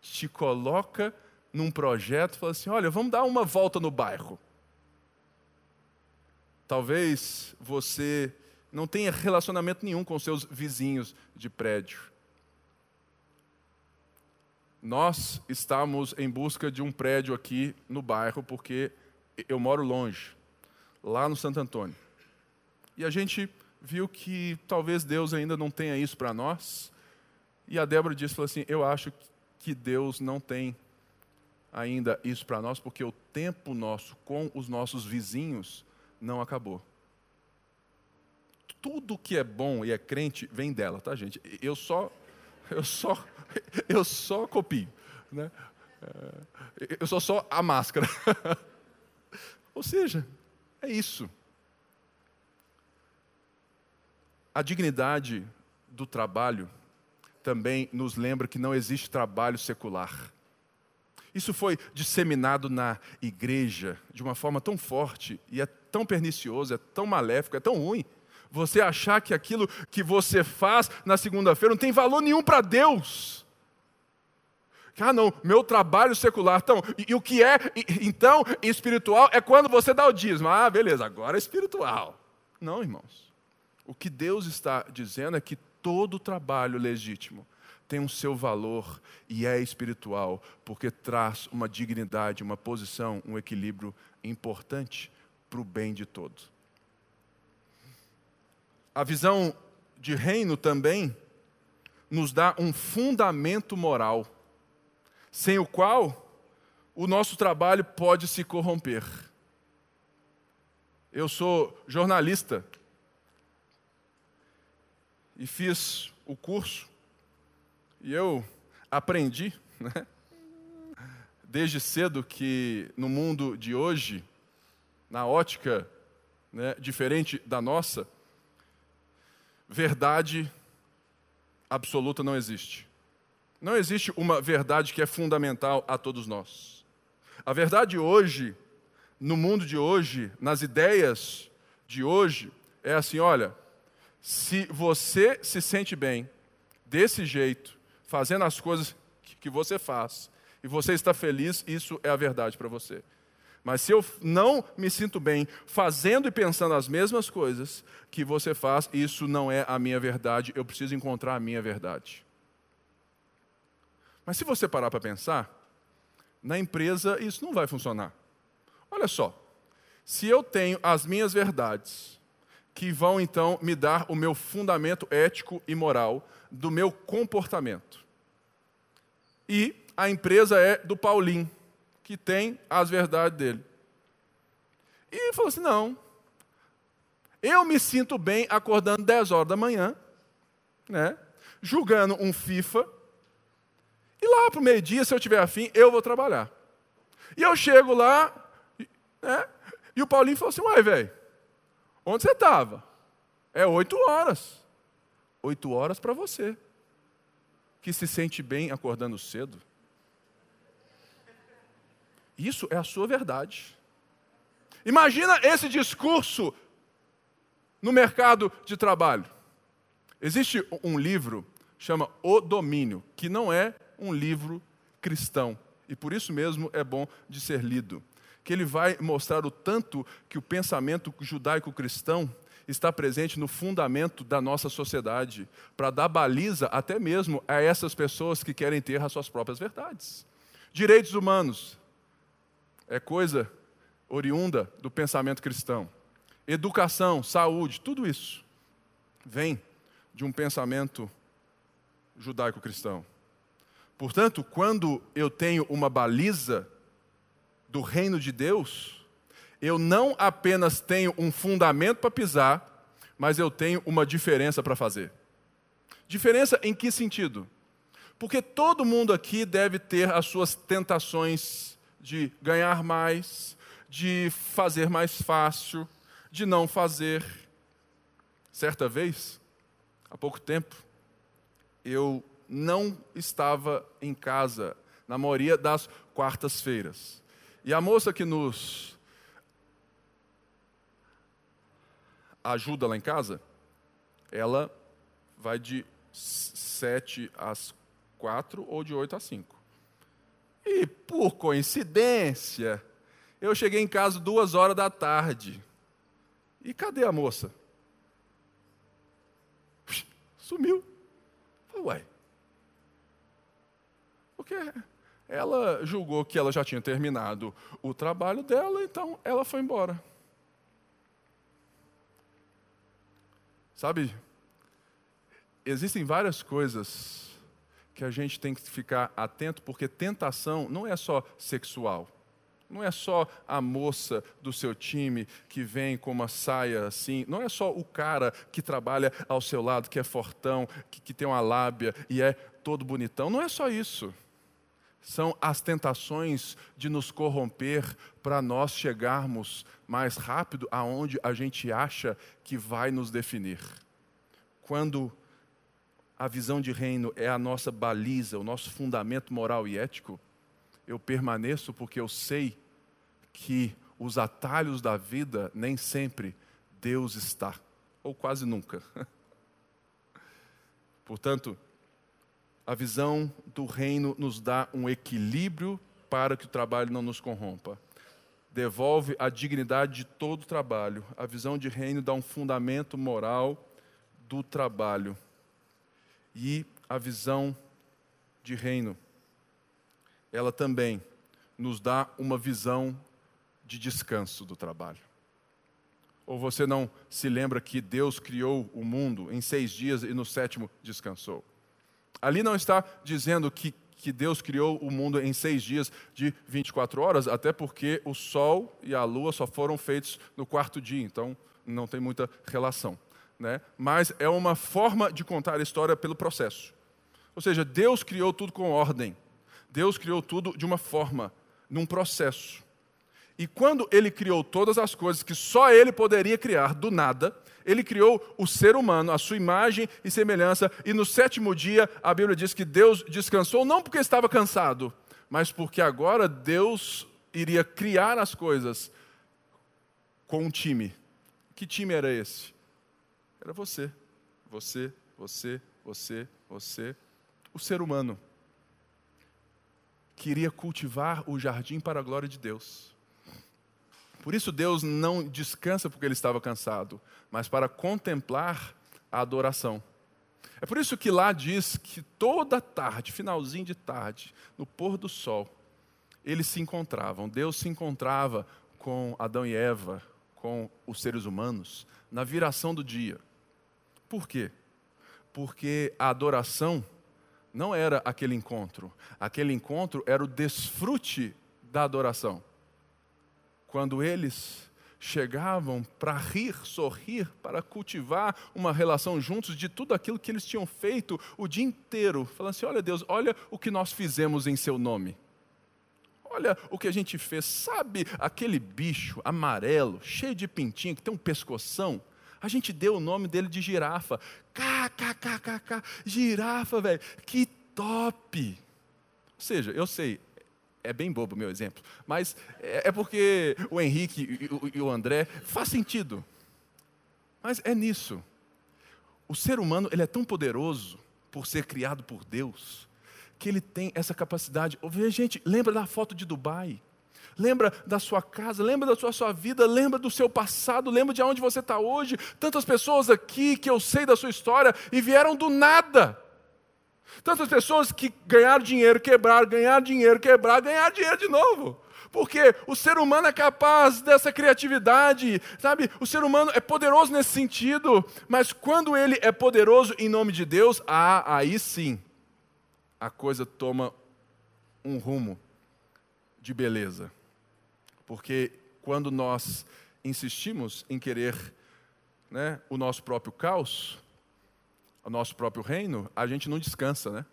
Speaker 1: te coloca num projeto e fala assim: olha, vamos dar uma volta no bairro. Talvez você não tenha relacionamento nenhum com seus vizinhos de prédio. Nós estamos em busca de um prédio aqui no bairro, porque eu moro longe, lá no Santo Antônio. E a gente viu que talvez Deus ainda não tenha isso para nós. E a Débora disse falou assim: Eu acho que Deus não tem ainda isso para nós, porque o tempo nosso com os nossos vizinhos não acabou. Tudo que é bom e é crente vem dela, tá, gente? Eu só, eu só, eu só copio, né? É, eu sou só a máscara. Ou seja, é isso. A dignidade do trabalho também nos lembra que não existe trabalho secular. Isso foi disseminado na igreja de uma forma tão forte e é tão pernicioso, é tão maléfico, é tão ruim. Você achar que aquilo que você faz na segunda-feira não tem valor nenhum para Deus. Ah, não, meu trabalho secular. Então, e, e o que é, e, então, espiritual é quando você dá o dízimo. Ah, beleza, agora é espiritual. Não, irmãos. O que Deus está dizendo é que todo trabalho legítimo tem um seu valor e é espiritual, porque traz uma dignidade, uma posição, um equilíbrio importante para o bem de todos. A visão de reino também nos dá um fundamento moral, sem o qual o nosso trabalho pode se corromper. Eu sou jornalista e fiz o curso e eu aprendi, né, desde cedo, que no mundo de hoje, na ótica né, diferente da nossa, verdade absoluta não existe. Não existe uma verdade que é fundamental a todos nós. A verdade hoje, no mundo de hoje, nas ideias de hoje, é assim: olha, se você se sente bem desse jeito, fazendo as coisas que você faz, e você está feliz, isso é a verdade para você. Mas se eu não me sinto bem fazendo e pensando as mesmas coisas que você faz, isso não é a minha verdade, eu preciso encontrar a minha verdade. Mas se você parar para pensar, na empresa isso não vai funcionar. Olha só, se eu tenho as minhas verdades, que vão então me dar o meu fundamento ético e moral do meu comportamento, e a empresa é do Paulinho, que tem as verdades dele. E falou assim: não, eu me sinto bem acordando 10 horas da manhã, né, julgando um FIFA, e lá para o meio-dia, se eu tiver afim, eu vou trabalhar. E eu chego lá, né, e o Paulinho falou assim: uai, velho, onde você estava? É oito horas. Oito horas para você que se sente bem acordando cedo. Isso é a sua verdade. Imagina esse discurso no mercado de trabalho. Existe um livro chama O Domínio, que não é um livro cristão e por isso mesmo é bom de ser lido. Que ele vai mostrar o tanto que o pensamento judaico-cristão está presente no fundamento da nossa sociedade, para dar baliza até mesmo a essas pessoas que querem ter as suas próprias verdades. Direitos humanos é coisa oriunda do pensamento cristão. Educação, saúde, tudo isso vem de um pensamento judaico-cristão. Portanto, quando eu tenho uma baliza do reino de Deus, eu não apenas tenho um fundamento para pisar, mas eu tenho uma diferença para fazer. Diferença em que sentido? Porque todo mundo aqui deve ter as suas tentações de ganhar mais, de fazer mais fácil, de não fazer. Certa vez, há pouco tempo, eu não estava em casa na maioria das quartas-feiras. E a moça que nos ajuda lá em casa, ela vai de 7 às 4 ou de 8 às 5. E por coincidência, eu cheguei em casa duas horas da tarde. E cadê a moça? Sumiu. Ué. Porque ela julgou que ela já tinha terminado o trabalho dela, então ela foi embora. Sabe, existem várias coisas que a gente tem que ficar atento, porque tentação não é só sexual. Não é só a moça do seu time que vem com uma saia assim. Não é só o cara que trabalha ao seu lado, que é fortão, que, que tem uma lábia e é todo bonitão. Não é só isso são as tentações de nos corromper para nós chegarmos mais rápido aonde a gente acha que vai nos definir. Quando a visão de reino é a nossa baliza, o nosso fundamento moral e ético, eu permaneço porque eu sei que os atalhos da vida nem sempre Deus está, ou quase nunca. Portanto, a visão do reino nos dá um equilíbrio para que o trabalho não nos corrompa. Devolve a dignidade de todo o trabalho. A visão de reino dá um fundamento moral do trabalho. E a visão de reino, ela também nos dá uma visão de descanso do trabalho. Ou você não se lembra que Deus criou o mundo em seis dias e no sétimo descansou? Ali não está dizendo que, que Deus criou o mundo em seis dias de 24 horas, até porque o Sol e a Lua só foram feitos no quarto dia, então não tem muita relação. Né? Mas é uma forma de contar a história pelo processo. Ou seja, Deus criou tudo com ordem. Deus criou tudo de uma forma, num processo. E quando ele criou todas as coisas que só ele poderia criar do nada, ele criou o ser humano, a sua imagem e semelhança, e no sétimo dia a Bíblia diz que Deus descansou não porque estava cansado, mas porque agora Deus iria criar as coisas com um time. Que time era esse? Era você, você, você, você, você, o ser humano. Queria cultivar o jardim para a glória de Deus. Por isso Deus não descansa porque ele estava cansado, mas para contemplar a adoração. É por isso que lá diz que toda tarde, finalzinho de tarde, no pôr do sol, eles se encontravam. Deus se encontrava com Adão e Eva, com os seres humanos, na viração do dia. Por quê? Porque a adoração não era aquele encontro. Aquele encontro era o desfrute da adoração quando eles chegavam para rir, sorrir, para cultivar uma relação juntos de tudo aquilo que eles tinham feito o dia inteiro, falando assim: olha Deus, olha o que nós fizemos em seu nome. Olha o que a gente fez. Sabe aquele bicho amarelo, cheio de pintinho, que tem um pescoção? A gente deu o nome dele de girafa. KKKKK, girafa, velho. Que top! Ou seja, eu sei, é bem bobo o meu exemplo, mas é, é porque o Henrique e o André faz sentido. Mas é nisso. O ser humano ele é tão poderoso por ser criado por Deus que ele tem essa capacidade. Gente, lembra da foto de Dubai? Lembra da sua casa, lembra da sua, sua vida, lembra do seu passado, lembra de onde você está hoje. Tantas pessoas aqui que eu sei da sua história e vieram do nada. Tantas pessoas que ganharam dinheiro, quebraram, ganharam dinheiro, quebraram, ganharam dinheiro de novo. Porque o ser humano é capaz dessa criatividade, sabe? O ser humano é poderoso nesse sentido, mas quando ele é poderoso em nome de Deus, ah, aí sim, a coisa toma um rumo de beleza. Porque quando nós insistimos em querer né, o nosso próprio caos, o nosso próprio reino, a gente não descansa, né?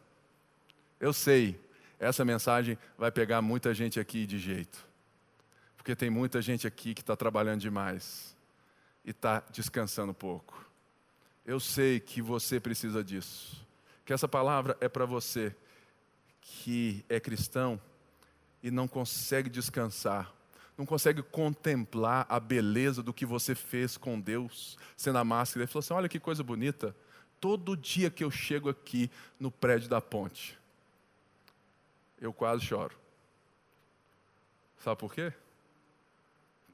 Speaker 1: Eu sei, essa mensagem vai pegar muita gente aqui de jeito. Porque tem muita gente aqui que está trabalhando demais e está descansando pouco. Eu sei que você precisa disso. Que essa palavra é para você que é cristão e não consegue descansar, não consegue contemplar a beleza do que você fez com Deus, sendo a máscara. Ele falou assim: olha que coisa bonita todo dia que eu chego aqui no prédio da ponte, eu quase choro. Sabe por quê?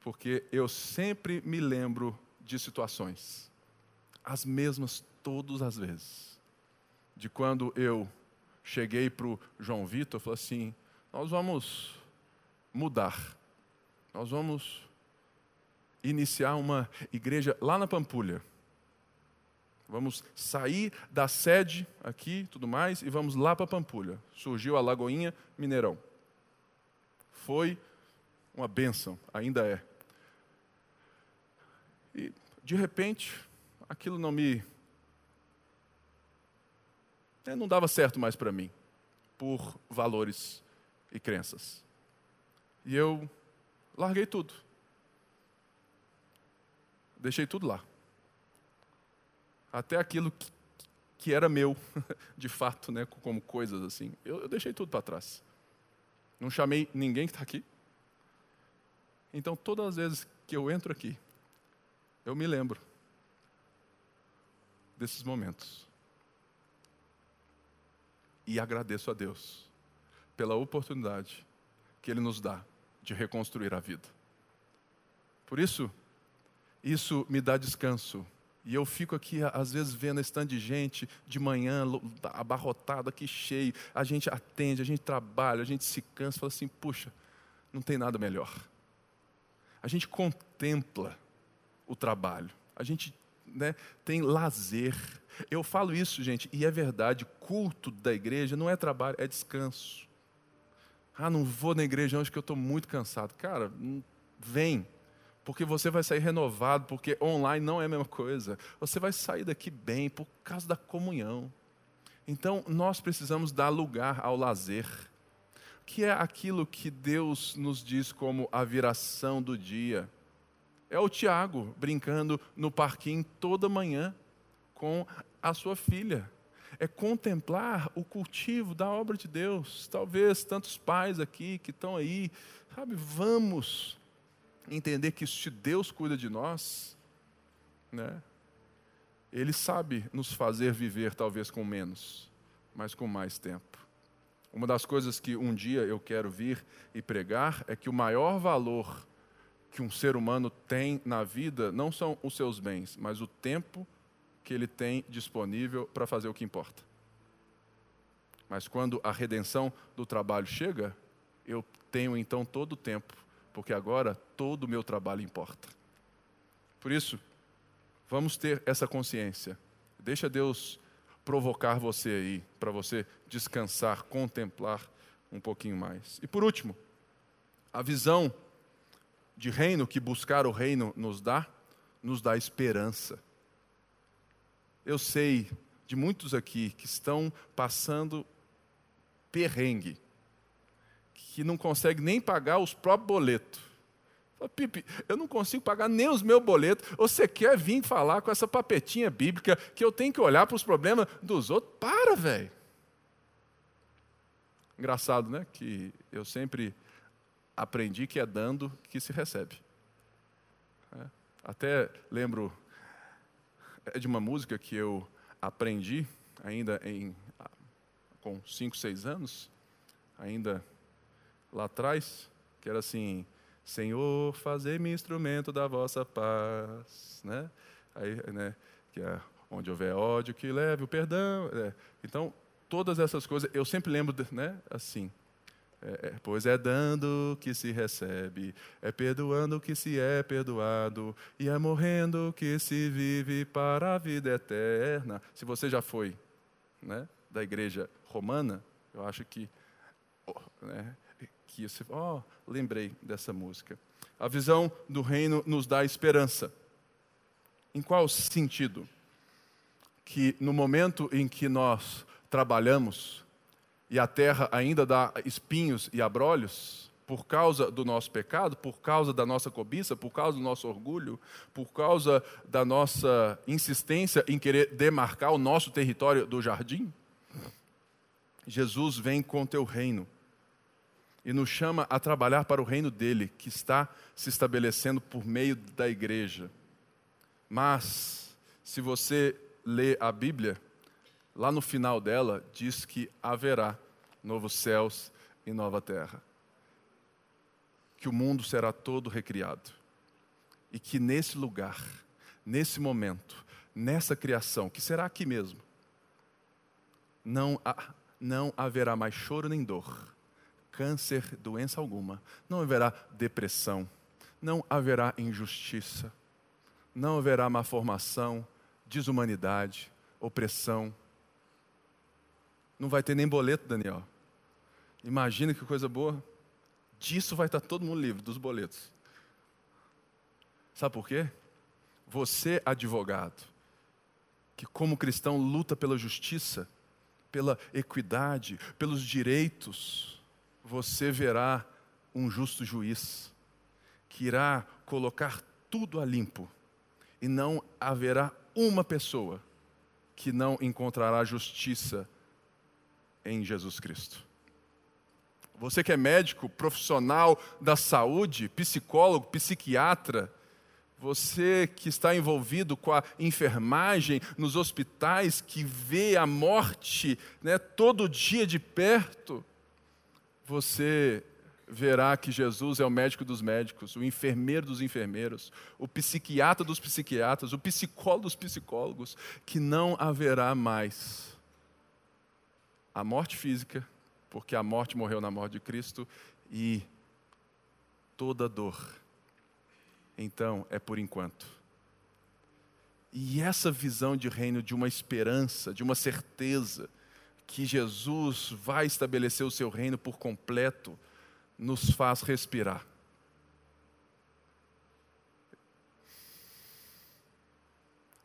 Speaker 1: Porque eu sempre me lembro de situações, as mesmas todas as vezes. De quando eu cheguei para o João Vitor, falei assim: nós vamos mudar, nós vamos iniciar uma igreja lá na Pampulha. Vamos sair da sede aqui, tudo mais, e vamos lá para Pampulha. Surgiu a Lagoinha Mineirão. Foi uma bênção, ainda é. E, de repente, aquilo não me. É, não dava certo mais para mim, por valores e crenças. E eu larguei tudo. Deixei tudo lá até aquilo que, que era meu, de fato, né, como coisas assim. Eu, eu deixei tudo para trás. Não chamei ninguém que está aqui. Então, todas as vezes que eu entro aqui, eu me lembro desses momentos. E agradeço a Deus pela oportunidade que Ele nos dá de reconstruir a vida. Por isso, isso me dá descanso E eu fico aqui, às vezes, vendo esse tanto de gente de manhã, abarrotado aqui, cheio. A gente atende, a gente trabalha, a gente se cansa, fala assim: puxa, não tem nada melhor. A gente contempla o trabalho, a gente né, tem lazer. Eu falo isso, gente, e é verdade: culto da igreja não é trabalho, é descanso. Ah, não vou na igreja hoje que eu estou muito cansado. Cara, vem porque você vai sair renovado, porque online não é a mesma coisa. Você vai sair daqui bem por causa da comunhão. Então, nós precisamos dar lugar ao lazer, que é aquilo que Deus nos diz como a viração do dia. É o Tiago brincando no parquinho toda manhã com a sua filha. É contemplar o cultivo da obra de Deus. Talvez tantos pais aqui que estão aí, sabe, vamos entender que se Deus cuida de nós, né, Ele sabe nos fazer viver talvez com menos, mas com mais tempo. Uma das coisas que um dia eu quero vir e pregar é que o maior valor que um ser humano tem na vida não são os seus bens, mas o tempo que ele tem disponível para fazer o que importa. Mas quando a redenção do trabalho chega, eu tenho então todo o tempo porque agora todo o meu trabalho importa. Por isso, vamos ter essa consciência. Deixa Deus provocar você aí, para você descansar, contemplar um pouquinho mais. E por último, a visão de reino que buscar o reino nos dá, nos dá esperança. Eu sei de muitos aqui que estão passando perrengue que não consegue nem pagar os próprios boletos. Pipe, eu não consigo pagar nem os meus boletos. Você quer vir falar com essa papetinha bíblica que eu tenho que olhar para os problemas dos outros? Para, velho. Engraçado, né? Que eu sempre aprendi que é dando que se recebe. É. Até lembro é de uma música que eu aprendi ainda em com 5, 6 anos, ainda lá atrás, que era assim: Senhor, fazei-me instrumento da vossa paz, né? Aí, né? Que é onde houver ódio, que leve o perdão. É. Então, todas essas coisas, eu sempre lembro, né? Assim. É, é, pois é dando que se recebe, é perdoando que se é perdoado, e é morrendo que se vive para a vida eterna. Se você já foi né, da igreja romana, eu acho que né, aqui. Você, oh, lembrei dessa música. A visão do reino nos dá esperança. Em qual sentido? Que no momento em que nós trabalhamos e a terra ainda dá espinhos e abrolhos, por causa do nosso pecado, por causa da nossa cobiça, por causa do nosso orgulho, por causa da nossa insistência em querer demarcar o nosso território do jardim, Jesus vem com teu reino e nos chama a trabalhar para o reino dele, que está se estabelecendo por meio da igreja. Mas, se você lê a Bíblia, lá no final dela diz que haverá novos céus e nova terra. Que o mundo será todo recriado. E que nesse lugar, nesse momento, nessa criação, que será aqui mesmo, não, não haverá mais choro nem dor câncer, doença alguma, não haverá depressão, não haverá injustiça, não haverá má formação, desumanidade, opressão. Não vai ter nem boleto, Daniel. Imagina que coisa boa. Disso vai estar todo mundo livre, dos boletos. Sabe por quê? Você, advogado, que como cristão luta pela justiça, pela equidade, pelos direitos, você verá um justo juiz que irá colocar tudo a limpo e não haverá uma pessoa que não encontrará justiça em Jesus Cristo. Você que é médico, profissional da saúde, psicólogo, psiquiatra, você que está envolvido com a enfermagem nos hospitais, que vê a morte né, todo dia de perto, você verá que Jesus é o médico dos médicos, o enfermeiro dos enfermeiros, o psiquiatra dos psiquiatras, o psicólogo dos psicólogos, que não haverá mais a morte física, porque a morte morreu na morte de Cristo, e toda dor. Então, é por enquanto. E essa visão de reino, de uma esperança, de uma certeza, que Jesus vai estabelecer o seu reino por completo, nos faz respirar.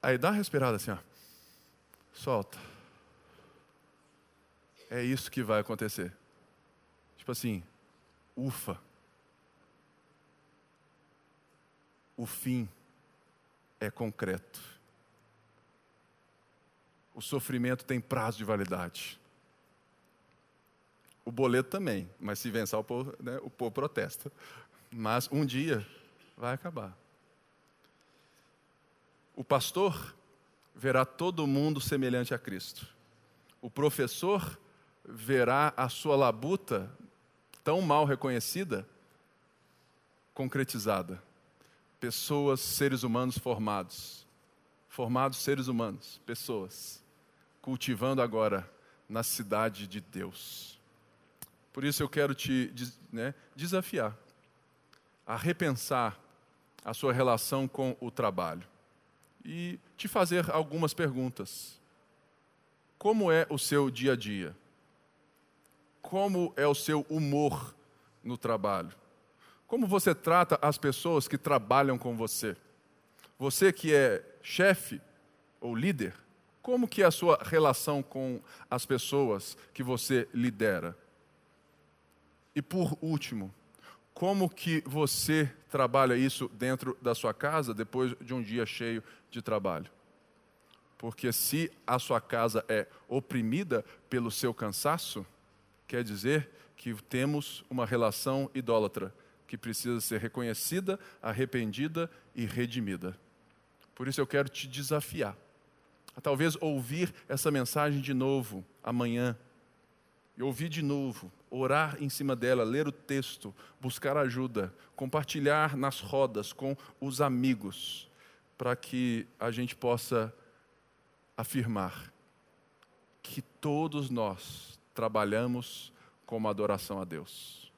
Speaker 1: Aí dá uma respirada assim, ó. Solta. É isso que vai acontecer. Tipo assim, ufa. O fim é concreto. O sofrimento tem prazo de validade. O boleto também, mas se vencer o povo, né, o povo protesta. Mas um dia vai acabar. O pastor verá todo mundo semelhante a Cristo. O professor verá a sua labuta tão mal reconhecida concretizada. Pessoas, seres humanos formados. Formados seres humanos, pessoas, cultivando agora na cidade de Deus. Por isso eu quero te né, desafiar a repensar a sua relação com o trabalho e te fazer algumas perguntas. Como é o seu dia a dia? Como é o seu humor no trabalho? Como você trata as pessoas que trabalham com você? Você que é chefe ou líder, como que é a sua relação com as pessoas que você lidera? E por último, como que você trabalha isso dentro da sua casa depois de um dia cheio de trabalho? Porque se a sua casa é oprimida pelo seu cansaço, quer dizer que temos uma relação idólatra que precisa ser reconhecida, arrependida e redimida. Por isso eu quero te desafiar a talvez ouvir essa mensagem de novo amanhã, e ouvir de novo, orar em cima dela, ler o texto, buscar ajuda, compartilhar nas rodas com os amigos, para que a gente possa afirmar que todos nós trabalhamos como adoração a Deus.